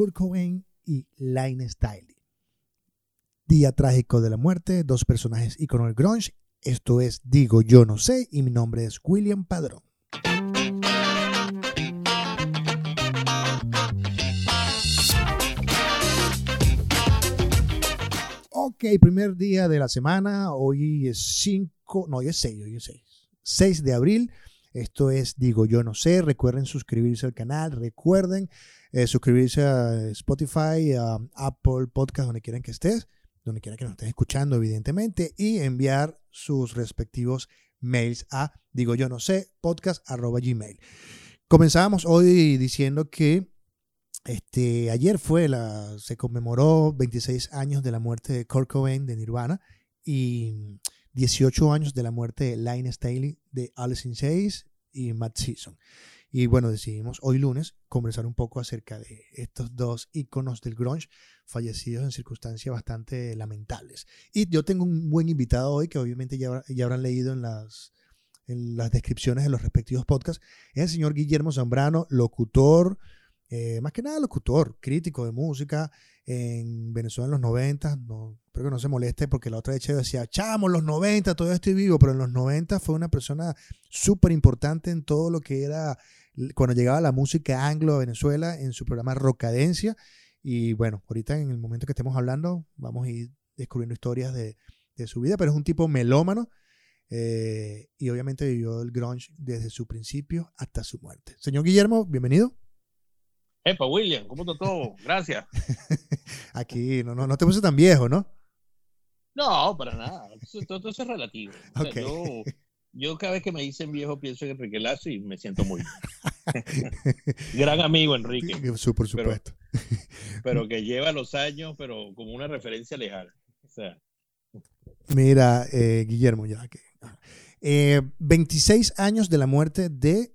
Kurt Cobain y Line Style. Día trágico de la muerte, dos personajes icono del grunge. Esto es Digo Yo No Sé y mi nombre es William Padrón. Ok, primer día de la semana. Hoy es 5, no, hoy es 6, hoy es 6. 6 de abril. Esto es Digo Yo No Sé. Recuerden suscribirse al canal. Recuerden eh, suscribirse a Spotify, a Apple Podcast, donde quieran que estés, donde quieran que nos estén escuchando, evidentemente, y enviar sus respectivos mails a Digo Yo No Sé, podcast gmail. Comenzábamos hoy diciendo que este, ayer fue la, se conmemoró 26 años de la muerte de Kurt Cobain de Nirvana y 18 años de la muerte de Line Staley de Alice in Chains y Matt Season. Y bueno, decidimos hoy lunes conversar un poco acerca de estos dos íconos del grunge fallecidos en circunstancias bastante lamentables. Y yo tengo un buen invitado hoy que obviamente ya, ya habrán leído en las, en las descripciones de los respectivos podcasts. Es el señor Guillermo Zambrano, locutor, eh, más que nada locutor, crítico de música en Venezuela en los 90. No, espero que no se moleste porque la otra vez decía, chamo, los 90, todavía estoy vivo, pero en los 90 fue una persona súper importante en todo lo que era cuando llegaba la música anglo a Venezuela en su programa Rocadencia. Y bueno, ahorita en el momento que estemos hablando, vamos a ir descubriendo historias de, de su vida, pero es un tipo melómano. Eh, y obviamente vivió el grunge desde su principio hasta su muerte. Señor Guillermo, bienvenido. Epa, William, ¿cómo está todo? Gracias. Aquí no, no, no te puse tan viejo, ¿no? No, para nada. Todo, eso es relativo. yo, cada vez que me dicen viejo pienso en Enrique Lazo y me siento muy gran amigo Enrique. Sí, por supuesto. Pero, que lleva los años, pero como una referencia lejana. O sea. Mira, eh, Guillermo, ya que. Eh, 26 años de la muerte de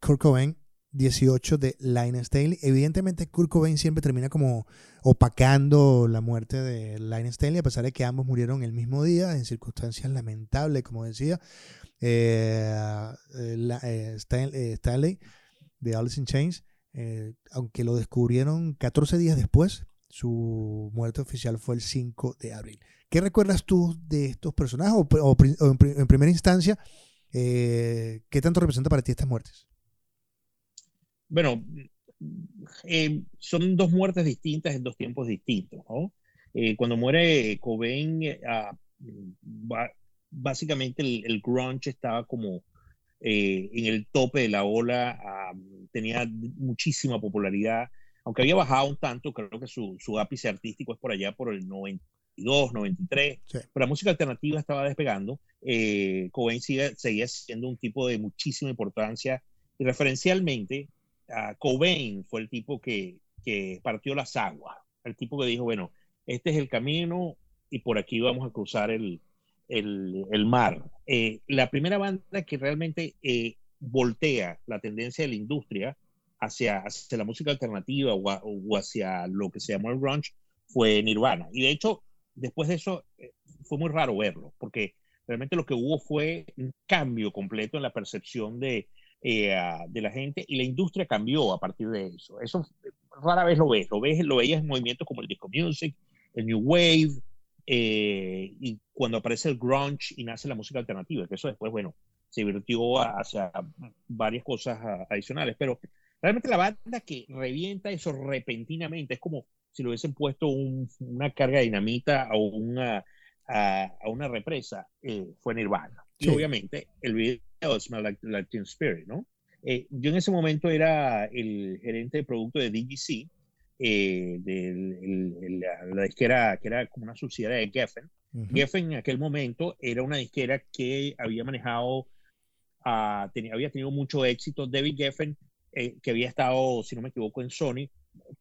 Kurt Cobain 18 de Linus Staley. Evidentemente, Kurt Cobain siempre termina como opacando la muerte de Linus Staley, a pesar de que ambos murieron el mismo día, en circunstancias lamentables, como decía. Eh, eh, eh, Stanley de Alice in Chains, aunque lo descubrieron 14 días después, su muerte oficial fue el 5 de abril. ¿Qué recuerdas tú de estos personajes? O, en, primera instancia, ¿qué tanto representa para ti estas muertes? Bueno, eh, son dos muertes distintas en dos tiempos distintos. ¿no? Eh, cuando muere Cobain, eh, ah, básicamente el, grunge estaba como en el tope de la ola, ah, tenía muchísima popularidad, aunque había bajado un tanto, creo que su, su ápice artístico es por allá por el 92, 93, pero la música alternativa estaba despegando. Cobain seguía siendo un tipo de muchísima importancia y referencialmente Cobain fue el tipo que, partió las aguas, el tipo que dijo, bueno, este es el camino y por aquí vamos a cruzar el, mar. Eh, la primera banda que realmente eh, voltea la tendencia de la industria hacia, la música alternativa o, hacia lo que se llamó el grunge fue Nirvana. Y de hecho, después de eso, eh, fue muy raro verlo, porque realmente lo que hubo fue un cambio completo en la percepción de, eh, de la gente y la industria cambió a partir de eso. Eso rara vez lo ves, lo ves, lo veías en movimientos como el disco music, el new wave, eh, y cuando aparece el grunge y nace la música alternativa, que eso después, bueno, se virtió hacia varias cosas adicionales, pero realmente la banda que revienta eso repentinamente es como si le hubiesen puesto una carga de dinamita a una, a, una represa, eh, fue Nirvana. Y obviamente el video Smell Like, like Teen Spirit, ¿no? Eh, yo en ese momento era el gerente de producto de DGC, eh, de la, disquera que era como una subsidiaria de Geffen. Geffen en aquel momento era una disquera que había manejado, uh, tenía, había tenido mucho éxito. David Geffen, eh, que había estado, si no me equivoco, en Sony,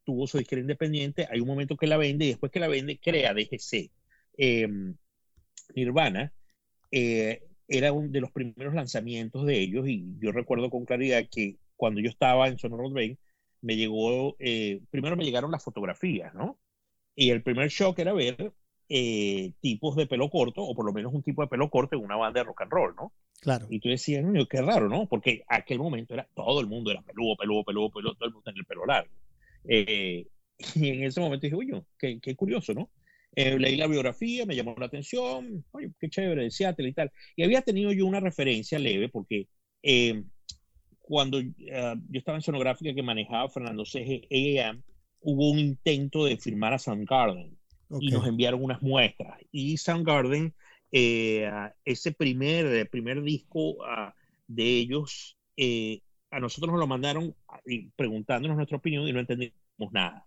tuvo su disquera independiente. Hay un momento que la vende y después que la vende, crea DGC. Em, Nirvana. Eh, era uno de los primeros lanzamientos de ellos y yo recuerdo con claridad que cuando yo estaba en Sonora Bay, me llegó, eh, primero me llegaron las fotografías, ¿no? Y el primer shock era ver eh, tipos de pelo corto, o por lo menos un tipo de pelo corto en una banda de rock and roll, ¿no? Claro. Y tú decías, qué raro, ¿no? Porque aquel momento era todo el mundo era peludo, peludo, peludo, peludo, todo el mundo tenía el pelo largo. Eh, Y en ese momento dije, oye, qué, qué curioso, ¿no? Eh, leí la biografía, me llamó la atención, oye, qué chévere, de Seattle y tal. Y había tenido yo una referencia leve porque eh, cuando uh, yo estaba en sonográfica que manejaba Fernando C. hubo un intento de firmar a Soundgarden okay. y nos enviaron unas muestras. Y Soundgarden, eh, ese primer, primer disco uh, de ellos, eh, a nosotros nos lo mandaron preguntándonos nuestra opinión y no entendimos nada.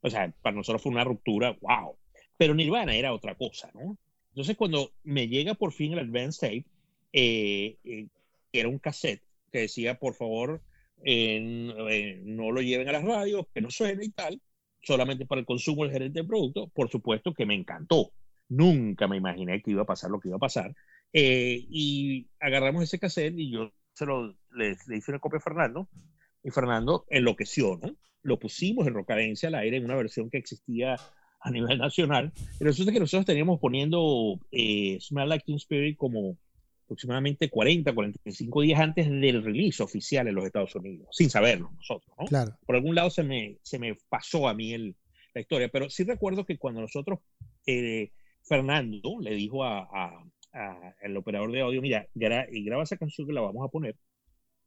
O sea, para nosotros fue una ruptura, wow. Pero Nirvana era otra cosa, ¿no? Entonces, cuando me llega por fin el Advanced Tape, eh, eh, era un cassette que decía, por favor, eh, no lo lleven a las radios, que no suene y tal, solamente para el consumo del gerente de producto, por supuesto que me encantó. Nunca me imaginé que iba a pasar lo que iba a pasar. y agarramos ese cassette y yo se lo, le, le hice una copia a Fernando y Fernando enloqueció, ¿no? Lo pusimos en Rocadencia al aire en una versión que existía a nivel nacional. Y resulta que nosotros teníamos poniendo eh, Smell Like Teen Spirit como aproximadamente 40, 45 días antes del release oficial en los Estados Unidos, sin saberlo nosotros, ¿no? Claro. Por algún lado se me, se me pasó a mí el, la historia, pero sí recuerdo que cuando nosotros, eh, Fernando le dijo a, a, a, al operador de audio, mira, gra y graba esa canción que la vamos a poner,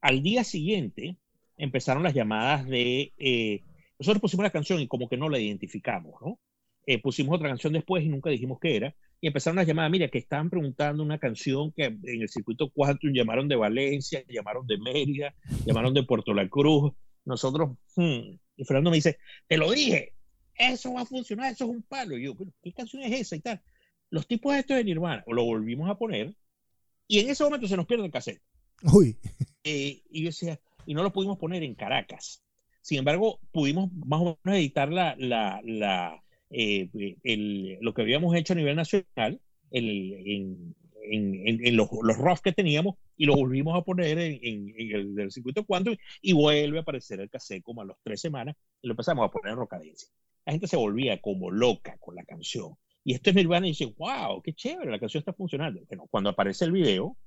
al día siguiente empezaron las llamadas de, eh, nosotros pusimos la canción y como que no la identificamos, ¿no? Eh, pusimos otra canción después y nunca dijimos qué era, y empezaron las llamadas, mira, que estaban preguntando una canción que en el circuito Quantum llamaron de Valencia, llamaron de Mérida, llamaron de Puerto La Cruz, nosotros, hmm, y Fernando me dice, te lo dije, eso va a funcionar, eso es un palo, y yo, ¿qué canción es esa y tal? Los tipos de estos de Nirvana, lo volvimos a poner, y en ese momento se nos pierde el cassette. Uy. Eh, y yo decía, y no lo pudimos poner en Caracas. Sin embargo, pudimos más o menos editar la, la, la eh, el, lo que habíamos hecho a nivel nacional el, en, en, en, los, los ROF que teníamos y lo volvimos a poner en, el del circuito Quantum y vuelve a aparecer el cassette como a las tres semanas y lo empezamos a poner en rocadencia. La gente se volvía como loca con la canción. Y esto es Nirvana y dice, wow, qué chévere, la canción está funcionando. Bueno, cuando aparece el video,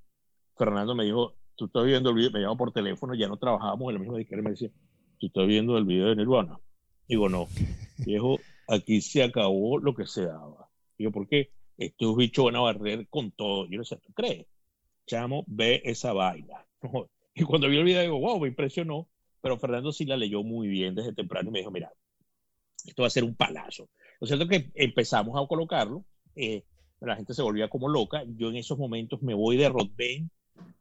Fernando me dijo, tú estás viendo el video, me llamó por teléfono, ya no trabajábamos en la misma disquera, me decía, tú estás viendo el video de Nirvana. Digo, no, viejo, aquí se acabó lo que se daba. Digo, ¿por qué? Estos bichos van a barrer con todo. Yo no sé, ¿tú crees? Chamo, ve esa vaina. Y cuando vi el video, digo, wow, me impresionó. Pero Fernando sí la leyó muy bien desde temprano y me dijo, mira, esto va a ser un palazo. Lo cierto es que empezamos a colocarlo, eh, la gente se volvía como loca. Yo en esos momentos me voy de Rodben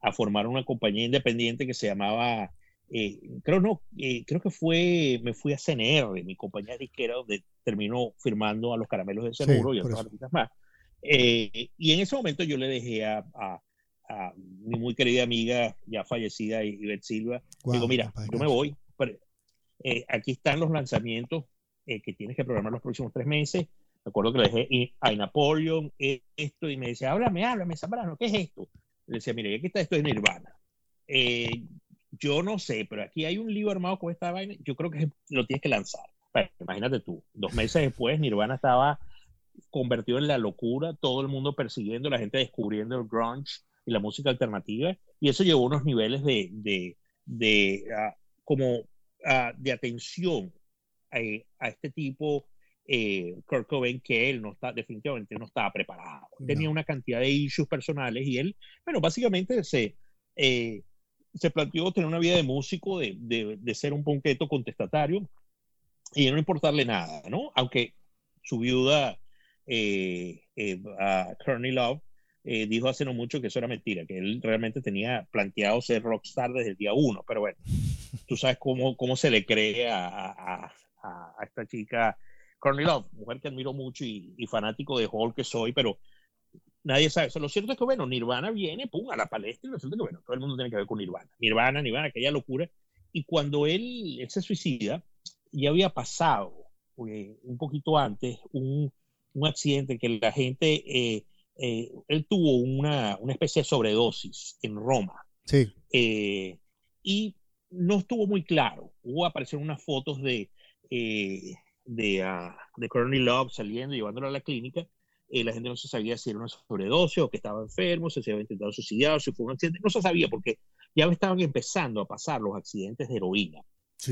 a formar una compañía independiente que se llamaba eh, creo no, eh, creo que fue, me fui a CNR, mi compañía disquera, donde terminó firmando a los caramelos de seguro sí, y otros artistas más. Eh, y en ese momento yo le dejé a, a, a, mi muy querida amiga, ya fallecida, Ivette Silva, wow, digo, mira, yo me voy, pero, eh, aquí están los lanzamientos eh, que tienes que programar los próximos tres meses. Me acuerdo que le dejé a Napoleon esto y me decía, háblame, háblame, Zambrano, ¿qué es esto? Le decía, mire, aquí está esto de Nirvana. Eh, yo no sé, pero aquí hay un lío armado con esta vaina, yo creo que lo tienes que lanzar. Bueno, imagínate tú, dos meses después Nirvana estaba convertido en la locura, todo el mundo persiguiendo, la gente descubriendo el grunge y la música alternativa, y eso llevó a unos niveles de, de, de uh, como uh, de atención a, a este tipo, eh, Kurt Cobain, que él no está, definitivamente no estaba preparado. No. Tenía una cantidad de issues personales y él, bueno, básicamente se... Eh, se planteó tener una vida de músico, de, de, de ser un ponqueto contestatario y no importarle nada, ¿no? Aunque su viuda, eh, eh, Courtney Love, eh, dijo hace no mucho que eso era mentira, que él realmente tenía planteado ser rockstar desde el día uno, pero bueno, tú sabes cómo, cómo se le cree a, a, a, a esta chica Courtney Love, mujer que admiro mucho y, y fanático de Hall que soy, pero nadie sabe. O sea, lo cierto es que, bueno, Nirvana viene, pum, a la palestra y resulta que, bueno, todo el mundo tiene que ver con Nirvana. Nirvana, Nirvana, aquella locura. Y cuando él, él se suicida, ya había pasado eh, un poquito antes un, un, accidente que la gente, eh, eh, él tuvo una, una, especie de sobredosis en Roma. Sí. Eh, y no estuvo muy claro. Hubo aparecieron unas fotos de, eh, de, uh, de Courtney Love saliendo, llevándolo a la clínica la gente no se sabía si era una sobredosis o que estaba enfermo, si se había intentado suicidar, si fue un accidente, no se sabía porque ya estaban empezando a pasar los accidentes de heroína.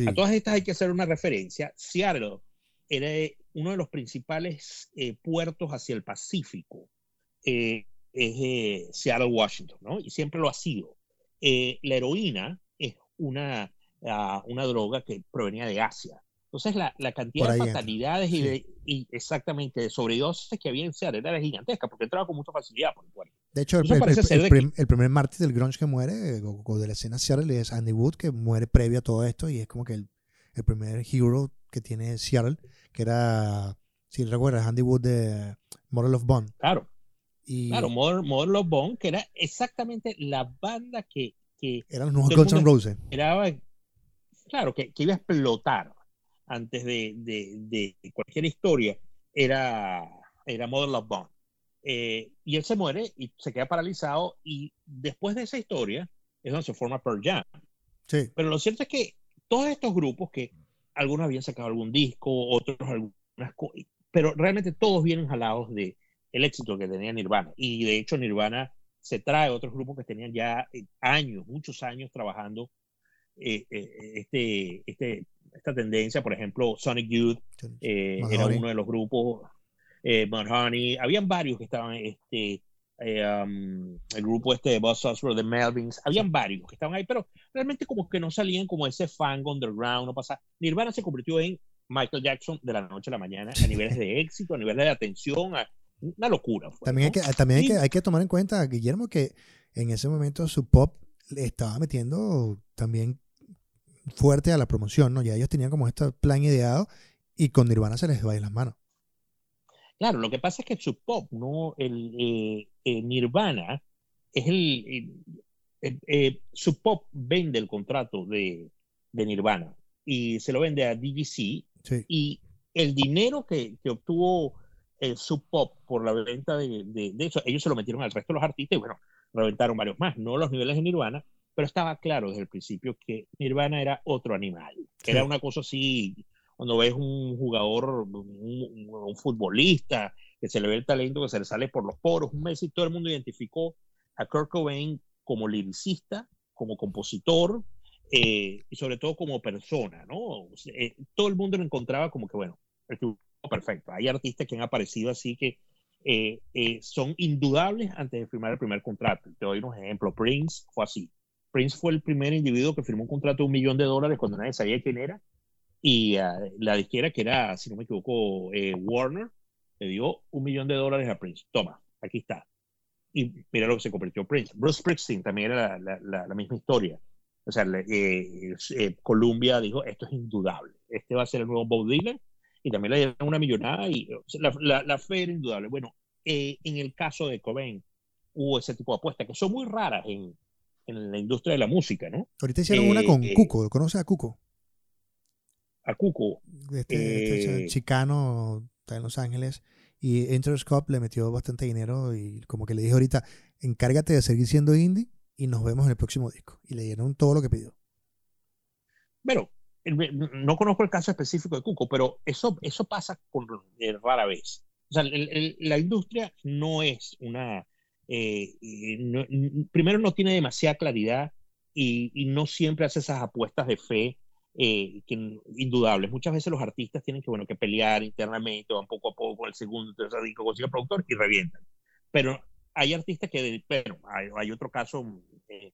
A todas estas hay que hacer una referencia. Seattle era uno de los principales eh, puertos hacia el Pacífico. Eh, es Seattle, Washington, ¿no? Y siempre lo ha sido. la heroína es una, ah, una droga que provenía de Asia. Entonces, la, la cantidad de fatalidades y, de, y, exactamente de sobredosis que había en Seattle era gigantesca, porque entraba con mucha facilidad por el. De hecho, el, el, el, primer mártir del grunge que muere, o, de la escena Seattle, es Andy Wood, que muere previo a todo esto, y es como que el, primer hero que tiene Seattle, que era, si recuerdas, Andy Wood de Model of Bond. Claro. Y, claro, Model, of Bond, que era exactamente la banda que... que eran los Guns N' Roses. Claro, que, que iba a explotar antes de, de, cualquier historia, era, era Model of Bond. Eh, y él se muere y se queda paralizado y después de esa historia es donde se forma Pearl Jam. Sí. Pero lo cierto es que todos estos grupos que algunos habían sacado algún disco, otros algunas pero realmente todos vienen jalados de el éxito que tenía Nirvana. Y de hecho Nirvana se trae otros grupos que tenían ya eh, años, muchos años trabajando eh, este, este esta tendencia, por ejemplo, Sonic Youth eh, era uno de los grupos, eh, habían varios que estaban, este, eh, um, el grupo este de Buzz Osborne, de Melvins, habían varios que estaban ahí, pero realmente como que no salían como ese fan underground, no pasa. Nirvana se convirtió en Michael Jackson de la noche a la mañana a niveles de éxito, a niveles de atención, una locura. también hay, que, también hay, que, hay que tomar en cuenta, Guillermo, que en ese momento su pop le estaba metiendo también fuerte a la promoción, ¿no? Ya ellos tenían como este plan ideado y con Nirvana se les va las manos. Claro, lo que pasa es que su pop, ¿no? El, eh, eh, Nirvana es el, eh, su pop vende el contrato de, de, Nirvana y se lo vende a DGC y el dinero que, que obtuvo su pop por la venta de, de, de, eso, ellos se lo metieron al resto de los artistas y bueno, reventaron varios más, no los niveles de Nirvana, pero estaba claro desde el principio que Nirvana era otro animal. Era una cosa así, cuando ves un jugador, un, futbolista, que se le ve el talento que se le sale por los poros, un mes y todo el mundo identificó a Kurt Cobain como liricista, como compositor eh, y sobre todo como persona, ¿no? Eh, todo el mundo lo encontraba como que, bueno, el perfecto. Hay artistas que han aparecido así que eh, son indudables antes de firmar el primer contrato. Te doy un ejemplo. Prince fue así. Prince fue el primer individuo que firmó un contrato de un millón de dólares cuando nadie sabía quién era. Y uh, la disquera, que era, si no me equivoco, eh, Warner, le dio un millón de dólares a Prince. Toma, aquí está. Y mira lo que se convirtió Prince. Bruce Springsteen también era la, la, la misma historia. O sea, eh, eh, Columbia dijo, esto es indudable. Este va a ser el nuevo Bob Dylan. Y también le dieron una millonada. Y o sea, la, la, fe era indudable. Bueno, en el caso de Cobain, hubo ese tipo de apuestas que son muy raras en, en la industria de la música, ¿no? Ahorita hicieron una con eh, Cuco, ¿conoces a Cuco? A Cuco. Este, este eh, chicano está en Los Ángeles y Interscope le metió bastante dinero y como que le dijo ahorita, encárgate de seguir siendo indie y nos vemos en el próximo disco. Y le dieron todo lo que pidió. Bueno, no conozco el caso específico de Cuco, pero eso, eso pasa con, eh, rara vez. O sea, la industria no es una eh, primero no tiene demasiada claridad y, no siempre hace esas apuestas de fe eh, que, indudables. Muchas veces los artistas tienen que, bueno, que pelear internamente, van poco a poco el segundo, tercer disco, consiguen productor y revientan. Pero hay artistas que, bueno, hay, otro caso eh,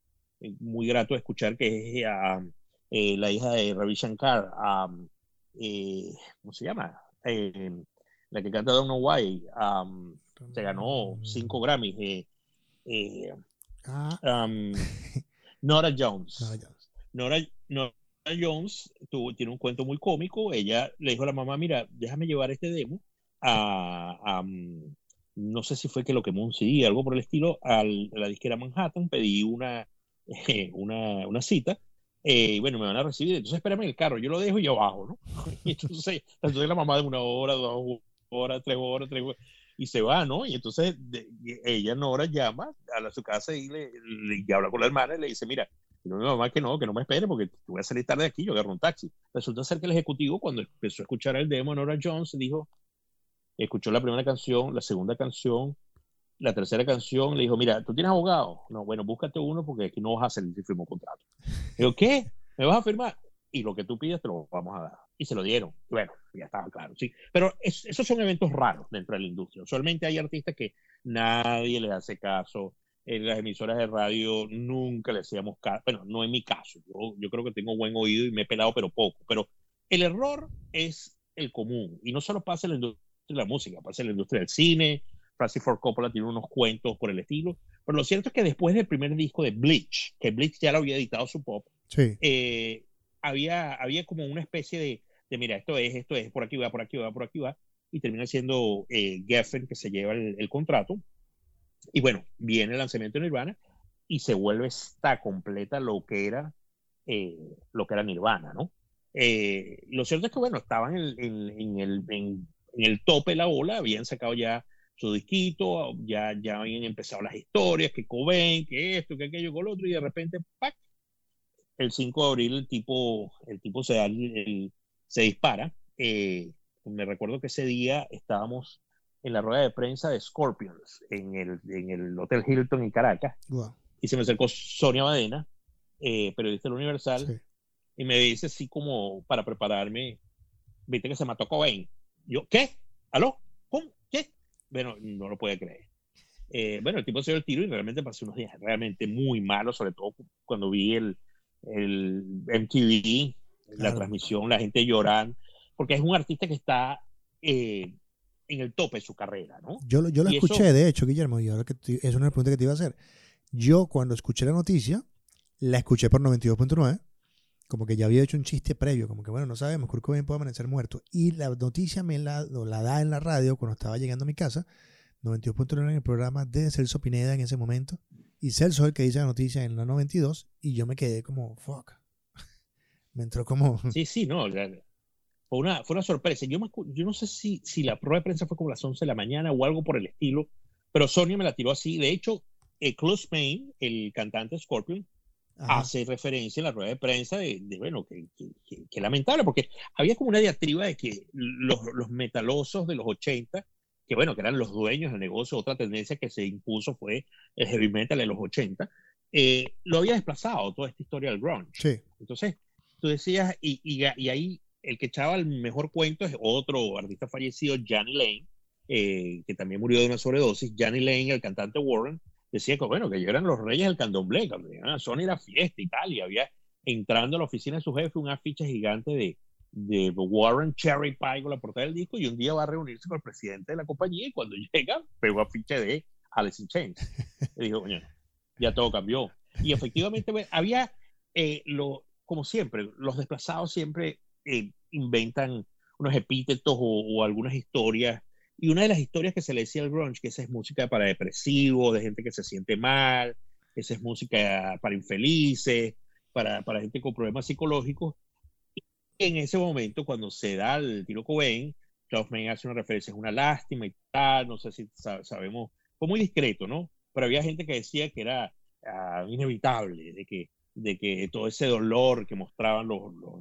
muy grato de escuchar que es a, la hija de Ravi Shankar, ¿cómo se llama? la que canta Know Why. Se ganó cinco Grammys. Eh, eh, ah. um, Nora Jones. Nora Jones. Jones tuvo, tiene un cuento muy cómico. Ella le dijo a la mamá: Mira, déjame llevar este demo a. Um, no sé si fue que lo quemó un CD, algo por el estilo, a la disquera Manhattan. Pedí una, una, una cita. Eh, y bueno, me van a recibir. Entonces, espérame en el carro. Yo lo dejo y yo bajo, ¿no? Y entonces, entonces la mamá de una hora, dos horas, tres horas, tres horas y se va, ¿no? Y entonces ella, Nora, llama a, su casa y le, habla con la hermana y le dice, mira, no, mi mamá que no, que no me espere porque voy a salir tarde de aquí, yo agarro un taxi. Resulta ser que el ejecutivo, cuando empezó a escuchar el demo, Nora Jones dijo, escuchó la primera canción, la segunda canción, la tercera canción, le dijo, mira, ¿tú tienes abogado? No, bueno, búscate uno porque aquí no vas a salir si firmo contrato. Digo, ¿qué? ¿Me vas a firmar? y lo que tú pides te lo vamos a dar. Y se lo dieron. Bueno, ya estaba claro, sí. Pero esos son eventos raros dentro de la industria. Usualmente hay artistas que nadie les hace caso. En las emisoras de radio nunca le hacíamos caso. Bueno, no en mi caso. Yo, yo creo que tengo buen oído y me he pelado, pero poco. Pero el error es el común. Y no solo pasa en la industria de la música, pasa en la industria del cine. Francis Ford Coppola tiene unos cuentos por el estilo. Pero lo cierto es que después del primer disco de Bleach, que Bleach ya lo había editado su pop, sí. eh, había, había como una especie de, de, mira, esto es, esto es, por aquí va, por aquí va, por aquí va, y termina siendo eh, Geffen que se lleva el, el, contrato. Y bueno, viene el lanzamiento de Nirvana y se vuelve esta completa lo que era, eh, lo que era Nirvana, ¿no? Eh, lo cierto es que, bueno, estaban en, en, en el, en, el tope de la ola, habían sacado ya su disquito, ya, ya habían empezado las historias, que Cobain, que esto, que aquello, con lo otro, y de repente, ¡pac! El 5 de abril el tipo, el tipo se, da el, se dispara. Eh, me recuerdo que ese día estábamos en la rueda de prensa de Scorpions en el, en el Hotel Hilton en Caracas. Wow. Y se me acercó Sonia Badena, eh, periodista del Universal, sí. y me dice así como para prepararme, viste que se mató Cobain. Yo, ¿qué? ¿Aló? ¿Cómo? ¿Qué? Bueno, no lo puede creer. Eh, bueno, el tipo se dio el tiro y realmente pasé unos días realmente muy malos, sobre todo cuando vi el, el MTV, claro. la transmisión, la gente llorando, porque es un artista que está eh, en el tope de su carrera, ¿no? Yo, lo, yo lo escuché, eso, de hecho, Guillermo, y ahora que te, es una pregunta que te iba a hacer. Yo cuando escuché la noticia, la escuché por 92.9, como que ya había hecho un chiste previo, como que bueno, no sabemos, Kurt Cobain puede amanecer muerto. Y la noticia me la, la da en la radio cuando estaba llegando a mi casa, 92.9 en el programa de Celso Pineda en ese momento. Y Celso es el que dice la noticia en la 92 y yo me quedé como, fuck. me entró como... Sí, sí, no. Fue una, fue una sorpresa. Yo, me, yo no sé si, si la prueba de prensa fue como las 11 de la mañana o algo por el estilo, pero Sonia me la tiró así. De hecho, eh, Klaus Payne, el cantante Scorpion, Ajá. hace referencia en la rueda de prensa de, de bueno, que, que, que, que, lamentable, porque había como una diatriba de que los, los metalosos de los 80 que bueno, que eran los dueños del negocio, otra tendencia que se impuso fue el heavy metal en los 80, eh, lo había desplazado toda esta historia del grunge. Sí. Entonces, tú decías, y, y, y, ahí el que echaba el mejor cuento es otro artista fallecido, Johnny Lane, eh, que también murió de una sobredosis. Johnny Lane, el cantante Warren, decía que bueno, que ellos eran los reyes del candomblé, a Sony era fiesta y tal, y había entrando a la oficina de su jefe un afiche gigante de, de Warren Cherry Pie con la portada del disco y un día va a reunirse con el presidente de la compañía y cuando llega pegó afiche de Alice in Chains. Y dijo, coño, ya todo cambió. Y efectivamente había, eh, lo, como siempre, los desplazados siempre eh, inventan unos epítetos o, o, algunas historias. Y una de las historias que se le decía al grunge, que esa es música para depresivos, de gente que se siente mal, esa es música para infelices, para, para gente con problemas psicológicos, en ese momento, cuando se da el tiro Cobain, Kaufman hace una referencia, es una lástima y tal, no sé si sabemos, fue muy discreto, ¿no? Pero había gente que decía que era uh, inevitable, de que, de que todo ese dolor que mostraban los, los,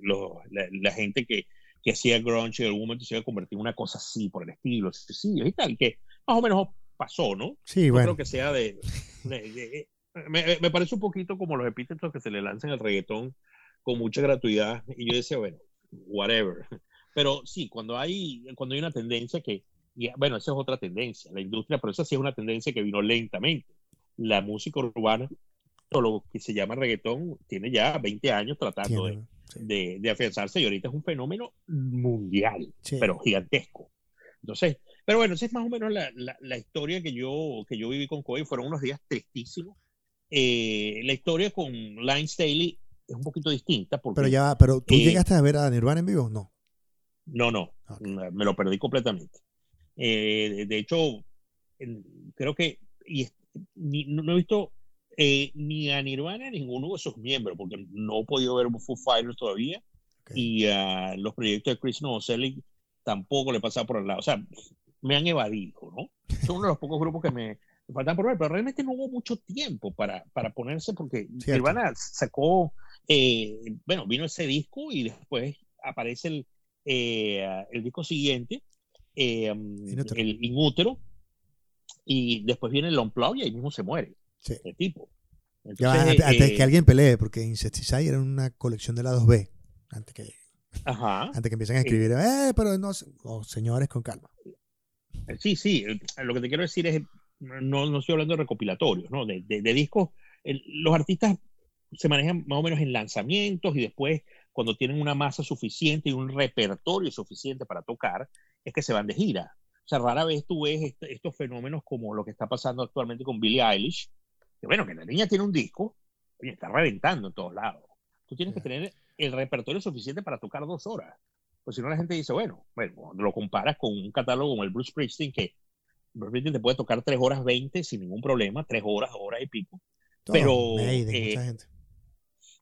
los la, la, gente que, que hacía grunge en algún momento se iba a convertir en una cosa así, por el estilo, sí, y tal, que más o menos pasó, ¿no? Sí, no bueno. creo que sea de... de, de me, me, parece un poquito como los epítetos que se le lanzan al reggaetón con mucha gratuidad. Y yo decía, bueno, whatever. Pero sí, cuando hay, cuando hay una tendencia que, y, bueno, esa es otra tendencia, la industria, pero esa sí es una tendencia que vino lentamente. La música urbana, o lo que se llama reggaetón, tiene ya 20 años tratando de, sí. de, de, afianzarse y ahorita es un fenómeno mundial, sí. pero gigantesco. Entonces, pero bueno, esa es más o menos la, la, la, historia que yo, que yo viví con Coy. Fueron unos días tristísimos. Eh, la historia con Line Staley es un poquito distinta. Porque, pero ya, pero tú eh, llegaste a ver a Nirvana en vivo, no. No, no, okay. me lo perdí completamente. Eh, de hecho, creo que y, ni, no he visto eh, ni a Nirvana ni ninguno de sus miembros, porque no he podido ver Foo Fighters todavía. Okay. Y uh, los proyectos de Chris Novoselic tampoco le pasaba por el lado. O sea, me han evadido, ¿no? Son uno de los pocos grupos que me faltan por ver, pero realmente no hubo mucho tiempo para, para ponerse, porque Cierto. Nirvana sacó eh, bueno, vino ese disco y después aparece el, eh, el disco siguiente, eh, el Inútero, y después viene el Unplugged y ahí mismo se muere sí. el tipo. antes, que eh, alguien pelee, porque Insecticide era una colección de la 2B. Antes que, antes que empiecen a escribir, eh, pero no, oh, señores, con calma. Sí, sí, lo que te quiero decir es, no, no estoy hablando de recopilatorios, ¿no? De, de, discos, los artistas se manejan más o menos en lanzamientos y después cuando tienen una masa suficiente y un repertorio suficiente para tocar, es que se van de gira. O sea, rara vez tú ves estos fenómenos como lo que está pasando actualmente con Billie Eilish, que bueno, que la niña tiene un disco, y está reventando en todos lados. Tú tienes que tener el repertorio suficiente para tocar dos horas. Pues si no, la gente dice, bueno, bueno, lo comparas con un catálogo como el Bruce Springsteen, que Springsteen te puede tocar tres horas veinte sin ningún problema, tres horas, horas y pico. pero eh, mucha gente.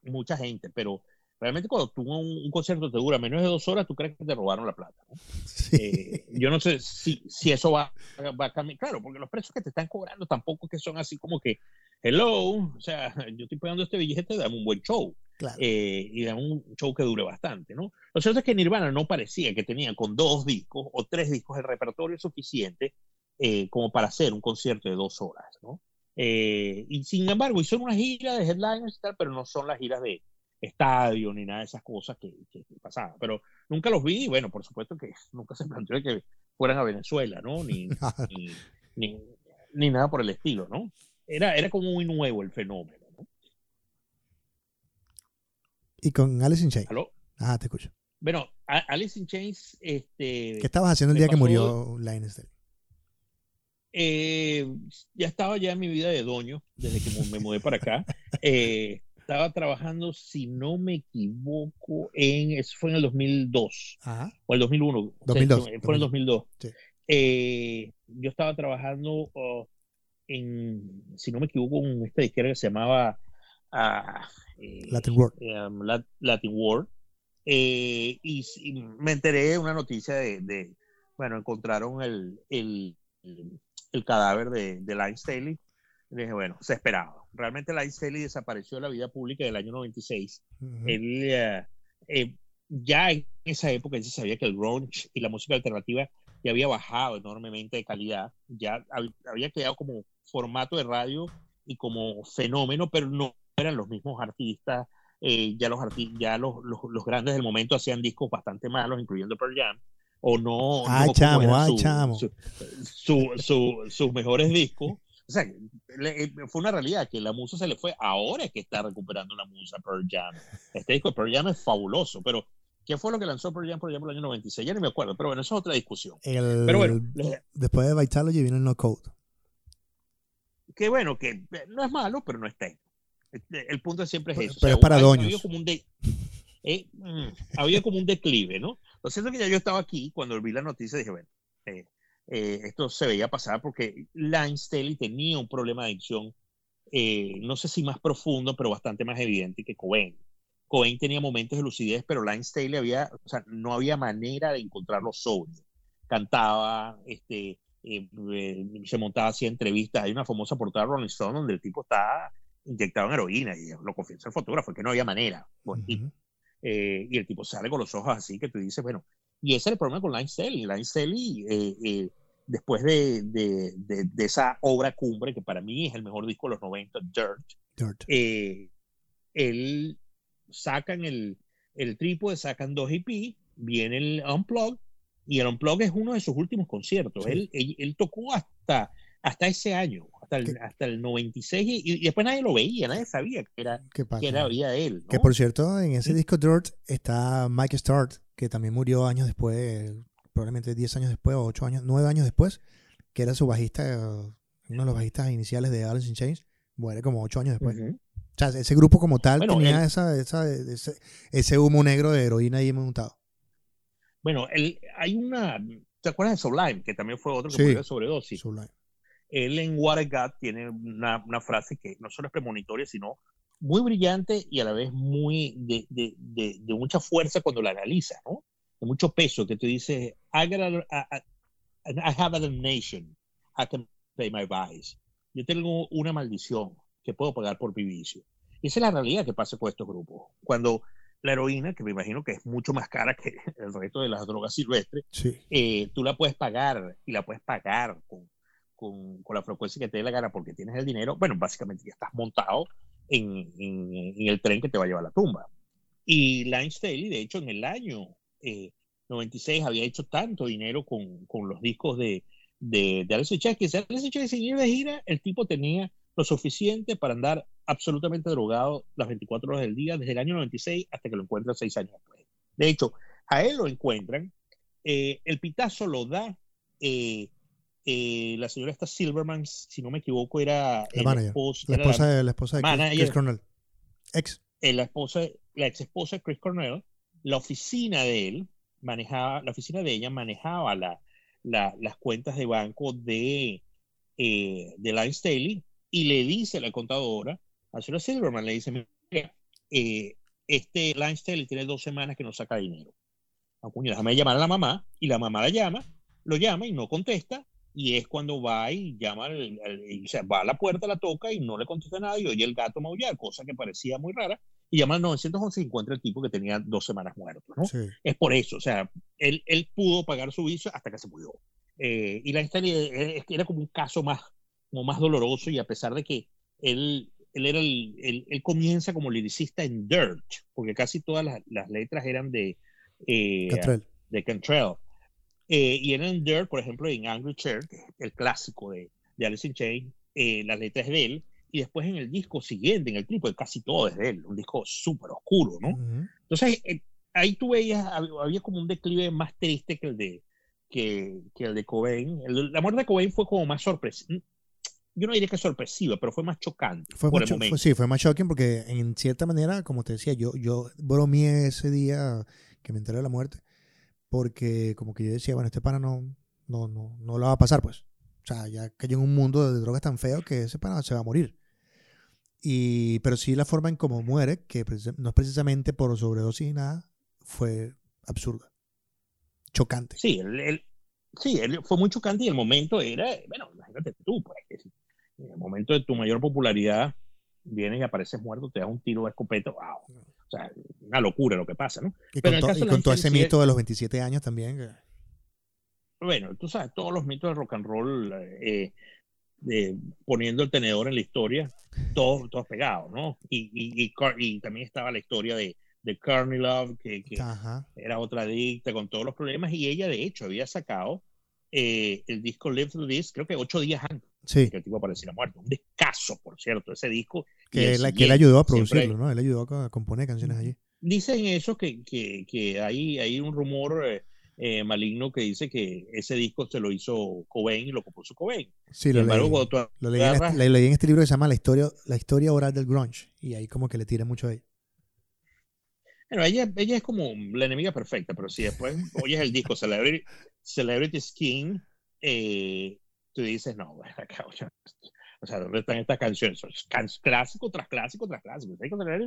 Mucha gente, pero realmente cuando tú un, concierto te dura menos de dos horas, tú crees que te robaron la plata. Eh, yo no sé si, si eso va, va, a cambiar. Claro, porque los precios que te están cobrando tampoco que son así como que, hello, o sea, yo estoy pagando este billete, dame un buen show. Eh, y dame un show que dure bastante, ¿no? Lo cierto es que Nirvana no parecía que tenía con dos discos o tres discos el repertorio suficiente eh, como para hacer un concierto de dos horas, ¿no? y sin embargo, hicieron una gira de headliners y tal, pero no son las giras de, estadio ni nada de esas cosas que, que, pasaban. Pero nunca los vi y bueno, por supuesto que nunca se planteó que fueran a Venezuela, ¿no? Ni, ni, ni, nada por el estilo, ¿no? Era, era como muy nuevo el fenómeno, ¿no? ¿Y con Alice in Chains? ¿Aló? Ah, te escucho. Bueno, Alice in Chains, este... ¿Qué estabas haciendo el día que murió Linus eh, ya estaba ya en mi vida de doño, desde que me mudé para acá. Eh, estaba trabajando, si no me equivoco, en, eso fue en el 2002 o el 2001. 2002, fue en el 2002. Eh, yo estaba trabajando oh, en, si no me equivoco, en esta izquierda que se llamaba uh, Latin World. Um, Latin World. Eh, y, me enteré de una noticia de, bueno, encontraron el, el, el, cadáver de, de Line Staley. Y dije, bueno, se esperaba realmente la Staley desapareció de la vida pública del año 96. Él, eh, eh, ya en esa época él se sabía que el grunge y la música alternativa ya había bajado enormemente de calidad, ya había quedado como formato de radio y como fenómeno, pero no eran los mismos artistas. Eh, ya los, ya los, los, grandes del momento hacían discos bastante malos, incluyendo Pearl Jam, o no, ay, chamo, ay, chamo. sus mejores discos. O sea, eh, fue una realidad que la musa se le fue. Ahora es que está recuperando la musa Pearl Jam. Este disco de Pearl Jam es fabuloso, pero ¿qué fue lo que lanzó Pearl Jam, por ejemplo, en el año 96? Ya no me acuerdo, pero bueno, eso es otra discusión. pero bueno, después de Vitalogy vino el No Code. Que bueno, que eh, no es malo, pero no está. Este, el punto siempre es eso. Pero es para doños. Había como, un eh, mm, había como un declive, ¿no? Lo cierto es que ya yo estaba aquí cuando vi la noticia dije, bueno, eh, eh, esto se veía pasar porque Lance Staley tenía un problema de adicción, eh, no sé si más profundo, pero bastante más evidente que Cohen. Cohen tenía momentos de lucidez, pero Lance Staley había, o sea, no había manera de encontrarlo sobrio. Cantaba, este, eh, se montaba así entrevistas. Hay una famosa portada de Rolling Stone donde el tipo estaba inyectado en heroína y lo confiesa el fotógrafo, que no había manera. Y el tipo sale con los ojos así que tú dices, bueno, y ese es el problema con Lance Staley. Lance Staley después de, de, de, esa obra cumbre, que para mí es el mejor disco de los 90, Dirt, Eh, él sacan el, el trípode, sacan dos EP, viene el Unplug, y el Unplug es uno de sus últimos conciertos. Él, él, tocó hasta, hasta ese año, hasta el, hasta el 96, y, después nadie lo veía, nadie sabía que era, que era vida de él. Que por cierto, en ese disco Dirt está Mike Start, que también murió años después, probablemente 10 años después, o 8 años, 9 años después, que era su bajista, uno de los bajistas iniciales de Alice in Chains, muere como 8 años después. O sea, ese grupo como tal tenía esa, esa, ese, humo negro de heroína ahí montado. Bueno, hay una. ¿Te acuerdas de Sublime? Que también fue otro que murió de sobredosis. Sublime. Él en What I Got tiene una, una, frase que no solo es premonitoria, sino muy brillante y a la vez muy de, de, de, de mucha fuerza cuando la analiza, ¿no? de mucho peso que te dice, I, got I have a damnation, I can pay my vice. Yo tengo una maldición que puedo pagar por mi vicio. Y esa es la realidad que pasa con estos grupos. Cuando la heroína, que me imagino que es mucho más cara que el resto de las drogas silvestres, eh, tú la puedes pagar y la puedes pagar con, con, con, la frecuencia que te dé la gana porque tienes el dinero. Bueno, básicamente ya estás montado en, el tren que te va a llevar a la tumba. Y Lance Staley, de hecho, en el año 96 eh, había hecho tanto dinero con, con los discos de, de, de Alice que si Alice sin ir de gira, el tipo tenía lo suficiente para andar absolutamente drogado las 24 horas del día desde el año 96 hasta que lo encuentran seis años después. De hecho, a él lo encuentran, eh, el pitazo lo da eh, eh, la señora esta Silverman, si no me equivoco, era la, esposa, la esposa, de, la esposa de Chris, Cornell. Ex. la, esposa, la ex esposa de Chris Cornell, la oficina de él manejaba, la oficina de ella manejaba la, las cuentas de banco de, de Lyle Staley y le dice a la contadora, a la señora Silverman, le dice, mira, este Lyle Staley tiene dos semanas que no saca dinero. Acuña, déjame llamar a la mamá y la mamá la llama, lo llama y no contesta y es cuando va y llama, o sea, va a la puerta, la toca y no le contesta nada y oye el gato maullar, cosa que parecía muy rara, y llama al 911 y encuentra el tipo que tenía dos semanas muerto, ¿no? Es por eso, o sea, él, él pudo pagar su vicio hasta que se murió. Eh, y la historia era como un caso más, como más doloroso y a pesar de que él, él, era el, él, comienza como liricista en Dirt, porque casi todas las, las letras eran de, eh, de Cantrell. Eh, y en Dirt, por ejemplo, en Angry Chair, el clásico de, de Alice in Chains, eh, la letra es de él, y después en el disco siguiente, en el clip, casi todo es de él, un disco súper oscuro, ¿no? Entonces, eh, ahí tú veías, había como un declive más triste que el de, que, que el de Cobain. la muerte de Cobain fue como más sorpresiva. Yo no diría que sorpresiva, pero fue más chocante. Fue por sí, fue más shocking porque en cierta manera, como te decía, yo, yo bromeé ese día que me enteré de la muerte porque como que yo decía, bueno, este pana no, no, no, no lo va a pasar, pues. O sea, ya cayó en un mundo de drogas tan feo que ese pana se va a morir. Y, pero sí la forma en cómo muere, que no es precisamente por sobredosis ni nada, fue absurda. Chocante. Sí, sí, fue muy chocante y el momento era, bueno, imagínate tú, pues, en el momento de tu mayor popularidad, vienes y apareces muerto, te das un tiro de escopeta, wow. O sea, una locura lo que pasa, ¿no? Y con, todo ese mito de los 27 años también. Bueno, tú sabes, todos los mitos de rock and roll, eh, poniendo el tenedor en la historia, todos, todos pegados, ¿no? Y, y, y, también estaba la historia de, de Courtney Love, que, que era otra adicta con todos los problemas, y ella de hecho había sacado eh, el disco Live Through This, creo que ocho días antes sí. que el tipo apareciera muerto. Un descaso, por cierto, ese disco. Que, él, que él ayudó a producirlo, ¿no? Él ayudó a componer canciones allí. Dicen eso, que, que, que hay, hay un rumor eh, eh, maligno que dice que ese disco se lo hizo Cobain y lo compuso Cobain. Sí, lo, leí, lo, leí en este, leí en este libro que se llama La historia, la historia oral del grunge, y ahí como que le tira mucho a ella. Bueno, ella, ella es como la enemiga perfecta, pero si después oyes el disco Celebrity, Celebrity Skin, eh, tú dices, no, bueno, o sea, ¿dónde están estas canciones? Clásico tras clásico tras clásico.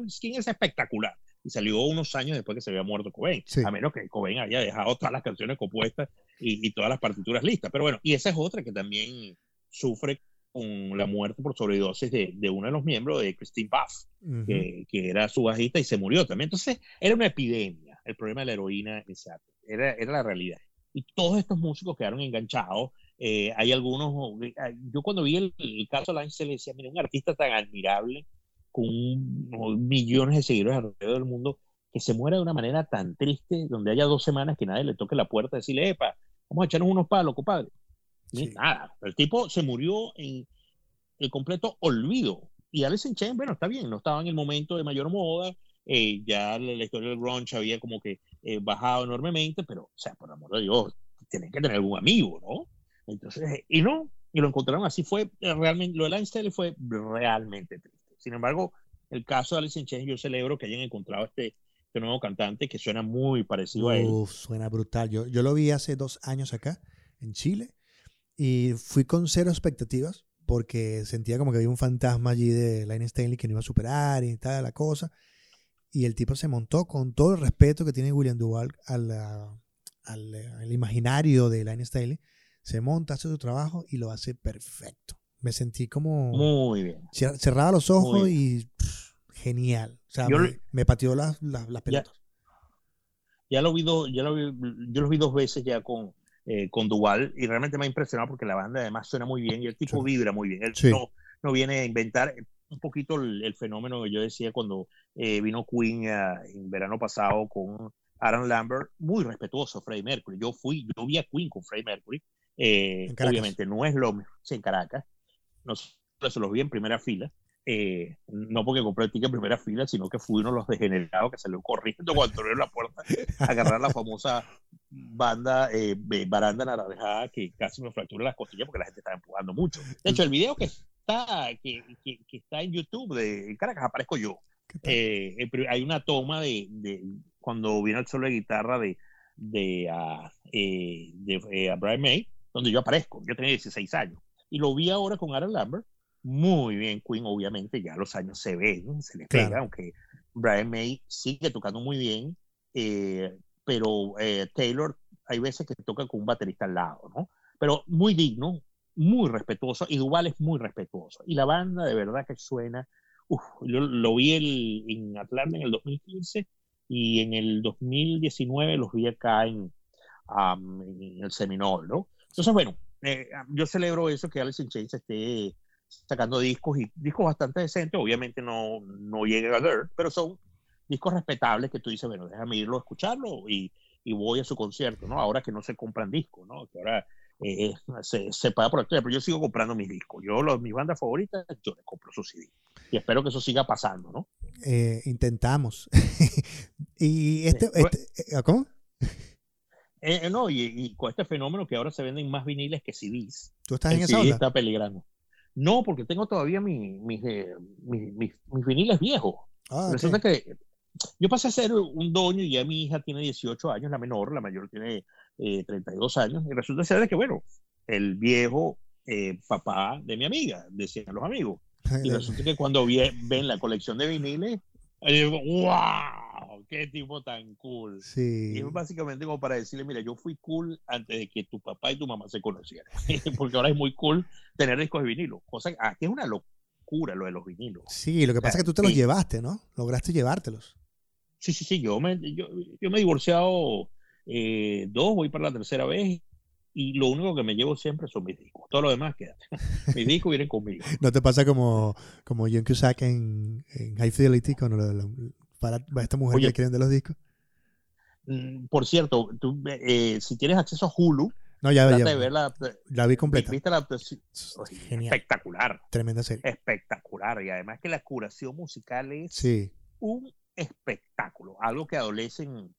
Skin es espectacular. Y salió unos años después que se había muerto Cobain. A menos que Cobain haya dejado todas las canciones compuestas y, todas las partituras listas. Pero bueno, y esa es otra que también sufre con la muerte por sobredosis de, de uno de los miembros de Christine Buff, que, que, era su bajista y se murió también. Entonces, era una epidemia el problema de la heroína, exacto. Era, era la realidad. Y todos estos músicos quedaron enganchados eh, hay algunos, yo cuando vi el, caso de Lance le decía, mira, un artista tan admirable, con millones de seguidores alrededor del mundo, que se muera de una manera tan triste, donde haya dos semanas que nadie le toque la puerta y decirle, epa, vamos a echarnos unos palos, compadre. Ni nada. El tipo se murió en el completo olvido. Y Alice in Chains, bueno, está bien, no estaba en el momento de mayor moda, eh, ya la, historia del grunge había como que eh, bajado enormemente, pero, o sea, por amor de Dios, tienen que tener algún amigo, ¿no? Entonces, y no, y lo encontraron así. Fue realmente, lo de Lance fue realmente triste. Sin embargo, el caso de Alice in Chains, yo celebro que hayan encontrado este, este nuevo cantante que suena muy parecido a él. Suena brutal. Yo, yo lo vi hace dos años acá, en Chile, y fui con cero expectativas porque sentía como que había un fantasma allí de Line Stanley que no iba a superar y tal la cosa. Y el tipo se montó con todo el respeto que tiene William Duval al, al, al imaginario de Line Stanley se monta, hace su trabajo y lo hace perfecto. Me sentí como... Muy bien. Cerraba los ojos y genial. O sea, me, pateó las, las, pelotas. Ya, lo vi ya lo vi, yo lo vi dos veces ya con, eh, con Duval y realmente me ha impresionado porque la banda además suena muy bien y el tipo vibra muy bien. Él no, no viene a inventar. un poquito el, fenómeno que yo decía cuando eh, vino Queen en verano pasado con Aaron Lambert, muy respetuoso Freddie Mercury. Yo fui, yo vi a Queen con Freddie Mercury. Eh, obviamente no es lo mismo en Caracas. Nosotros los vi en primera fila. Eh, no porque compré el ticket en primera fila, sino que fui uno de los degenerados que salió corriendo cuando abrió la puerta a agarrar la famosa banda eh, baranda naranjada que casi me fractura las costillas porque la gente estaba empujando mucho. De hecho, el video que está, que, que, está en YouTube de Caracas aparezco yo. Eh, hay una toma de, de, cuando viene el solo de guitarra de, de, uh, de Brian May, donde yo aparezco. Yo tenía 16 años. Y lo vi ahora con Aaron Lambert muy bien Queen, obviamente, ya los años se ven, se le pega, aunque Brian May sigue tocando muy bien, eh, pero eh, Taylor hay veces que toca con un baterista al lado, ¿no? Pero muy digno, muy respetuoso, y Duval es muy respetuoso. Y la banda de verdad que suena, uf, yo lo vi el, en Atlanta en el 2015 y en el 2019 los vi acá en, en el Seminole, ¿no? Entonces, bueno, eh, yo celebro eso que Alice in Chains esté sacando discos y discos bastante decentes, obviamente no, no llega a ver, pero son discos respetables que tú dices, bueno, déjame irlo a escucharlo y, y voy a su concierto, ¿no? Ahora que no se compran discos, ¿no? Que ahora eh, se, se, paga por actividad, pero yo sigo comprando mis discos. Yo, los, mis bandas favoritas, yo les compro sus CD. Y espero que eso siga pasando, ¿no? Eh, intentamos. y este, este eh, ¿cómo? Eh, no, y, y, con este fenómeno que ahora se venden más viniles que CDs. ¿Tú estás en esa onda? está peligrando. No, porque tengo todavía mis, eh, mis, mis, viniles viejos. Ah, Resulta que yo pasé a ser un doño y ya mi hija tiene 18 años, la menor, la mayor tiene 32 eh, años, y resulta ser que, bueno, el viejo eh, papá de mi amiga, decían los amigos. Y resulta que cuando ven la colección de viniles, yo digo, ¡wow! qué tipo tan cool. Sí. Y es básicamente como para decirle, mira, yo fui cool antes de que tu papá y tu mamá se conocieran. Porque ahora es muy cool tener discos de vinilo. Cosa que es una locura lo de los vinilos. Sí, lo que pasa es que tú te los llevaste, ¿no? Lograste llevártelos. Sí, sí, sí. Yo me, yo, me he divorciado eh, dos, voy para la tercera vez y lo único que me llevo siempre son mis discos. Todo lo demás quédate. mis discos vienen conmigo. ¿No te pasa como, como John Cusack en, en High Fidelity con lo, lo, para, esta mujer que quieren de los discos. Mm, por cierto, tú, eh, si tienes acceso a Hulu, no, ya, ya de ver la, la, vi completa. ¿Viste la, espectacular. Tremenda serie. Espectacular. Y además que la curación musical es sí. un espectáculo. Algo que adolecen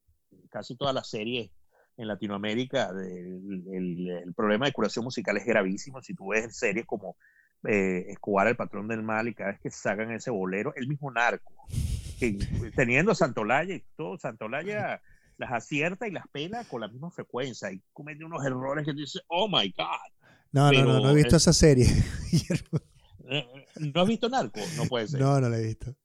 casi todas las series en Latinoamérica. El, el, el, problema de curación musical es gravísimo. Si tú ves series como eh, Escobar, el patrón del mal, y cada vez que sacan ese bolero, el mismo narco teniendo Santolaya y todo, Santolaya las acierta y las pela con la misma frecuencia y comete unos errores que dice oh my God. No, no, no, no he visto esa serie. Eh, ¿No has visto Narco? No puede ser. No, no la he visto.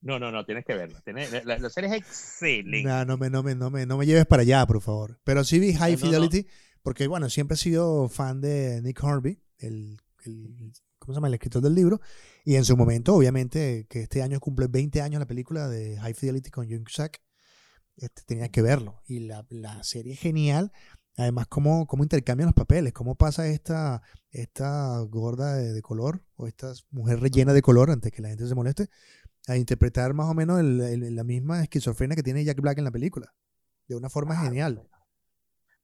No, no, no, tienes que verla. la, serie es excelente. No, no me, no, me, no, me, no me lleves para allá, por favor. Pero sí vi High Fidelity, porque bueno, siempre he sido fan de Nick Harvey, el, el ¿cómo se llama? El escritor del libro. Y en su momento, obviamente, que este año cumple 20 años la película de High Fidelity con Jung Sack, este, tenía que verlo. Y la, la serie es genial. Además, cómo, cómo intercambian los papeles, cómo pasa esta, esta gorda de, color o esta mujer rellena de color, antes que la gente se moleste, a interpretar más o menos el, la misma esquizofrenia que tiene Jack Black en la película. De una forma genial.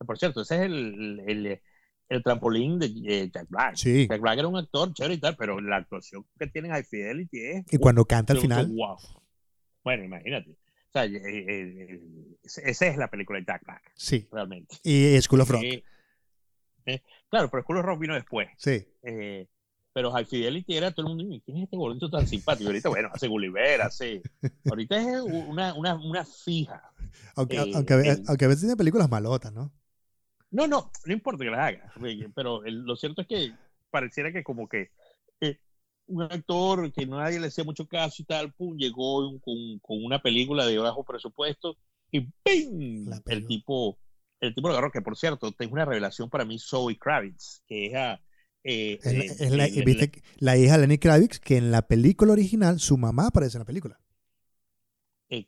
Por cierto, ese es el el trampolín de Jack Black. Sí. Jack Black era un actor chévere y tal, pero la actuación que tiene High Fidelity es. Y cuando canta al final. Wow. Bueno, imagínate. O sea, eh, eh, eh, esa es la película de Jack Black. Sí. Realmente. Y School of Rock. claro, pero School of Rock vino después. Sí. pero High Fidelity era todo el mundo, ¿quién es este gordito tan simpático? ahorita, bueno, hace Gulliver, hace. Ahorita es una, una, una fija. Aunque, aunque, aunque a veces tiene películas malotas, ¿no? No, no, no importa que las haga, pero lo cierto es que pareciera que como que eh, un actor que nadie le hacía mucho caso y tal, pum, llegó con, con una película de bajo presupuesto y ¡ping! El tipo, el tipo de agarró, que por cierto, tengo una revelación para mí, Zoe Kravitz, que es a... Eh, es la, eh, ¿viste? la, hija de Lenny Kravitz, que en la película original su mamá aparece en la película.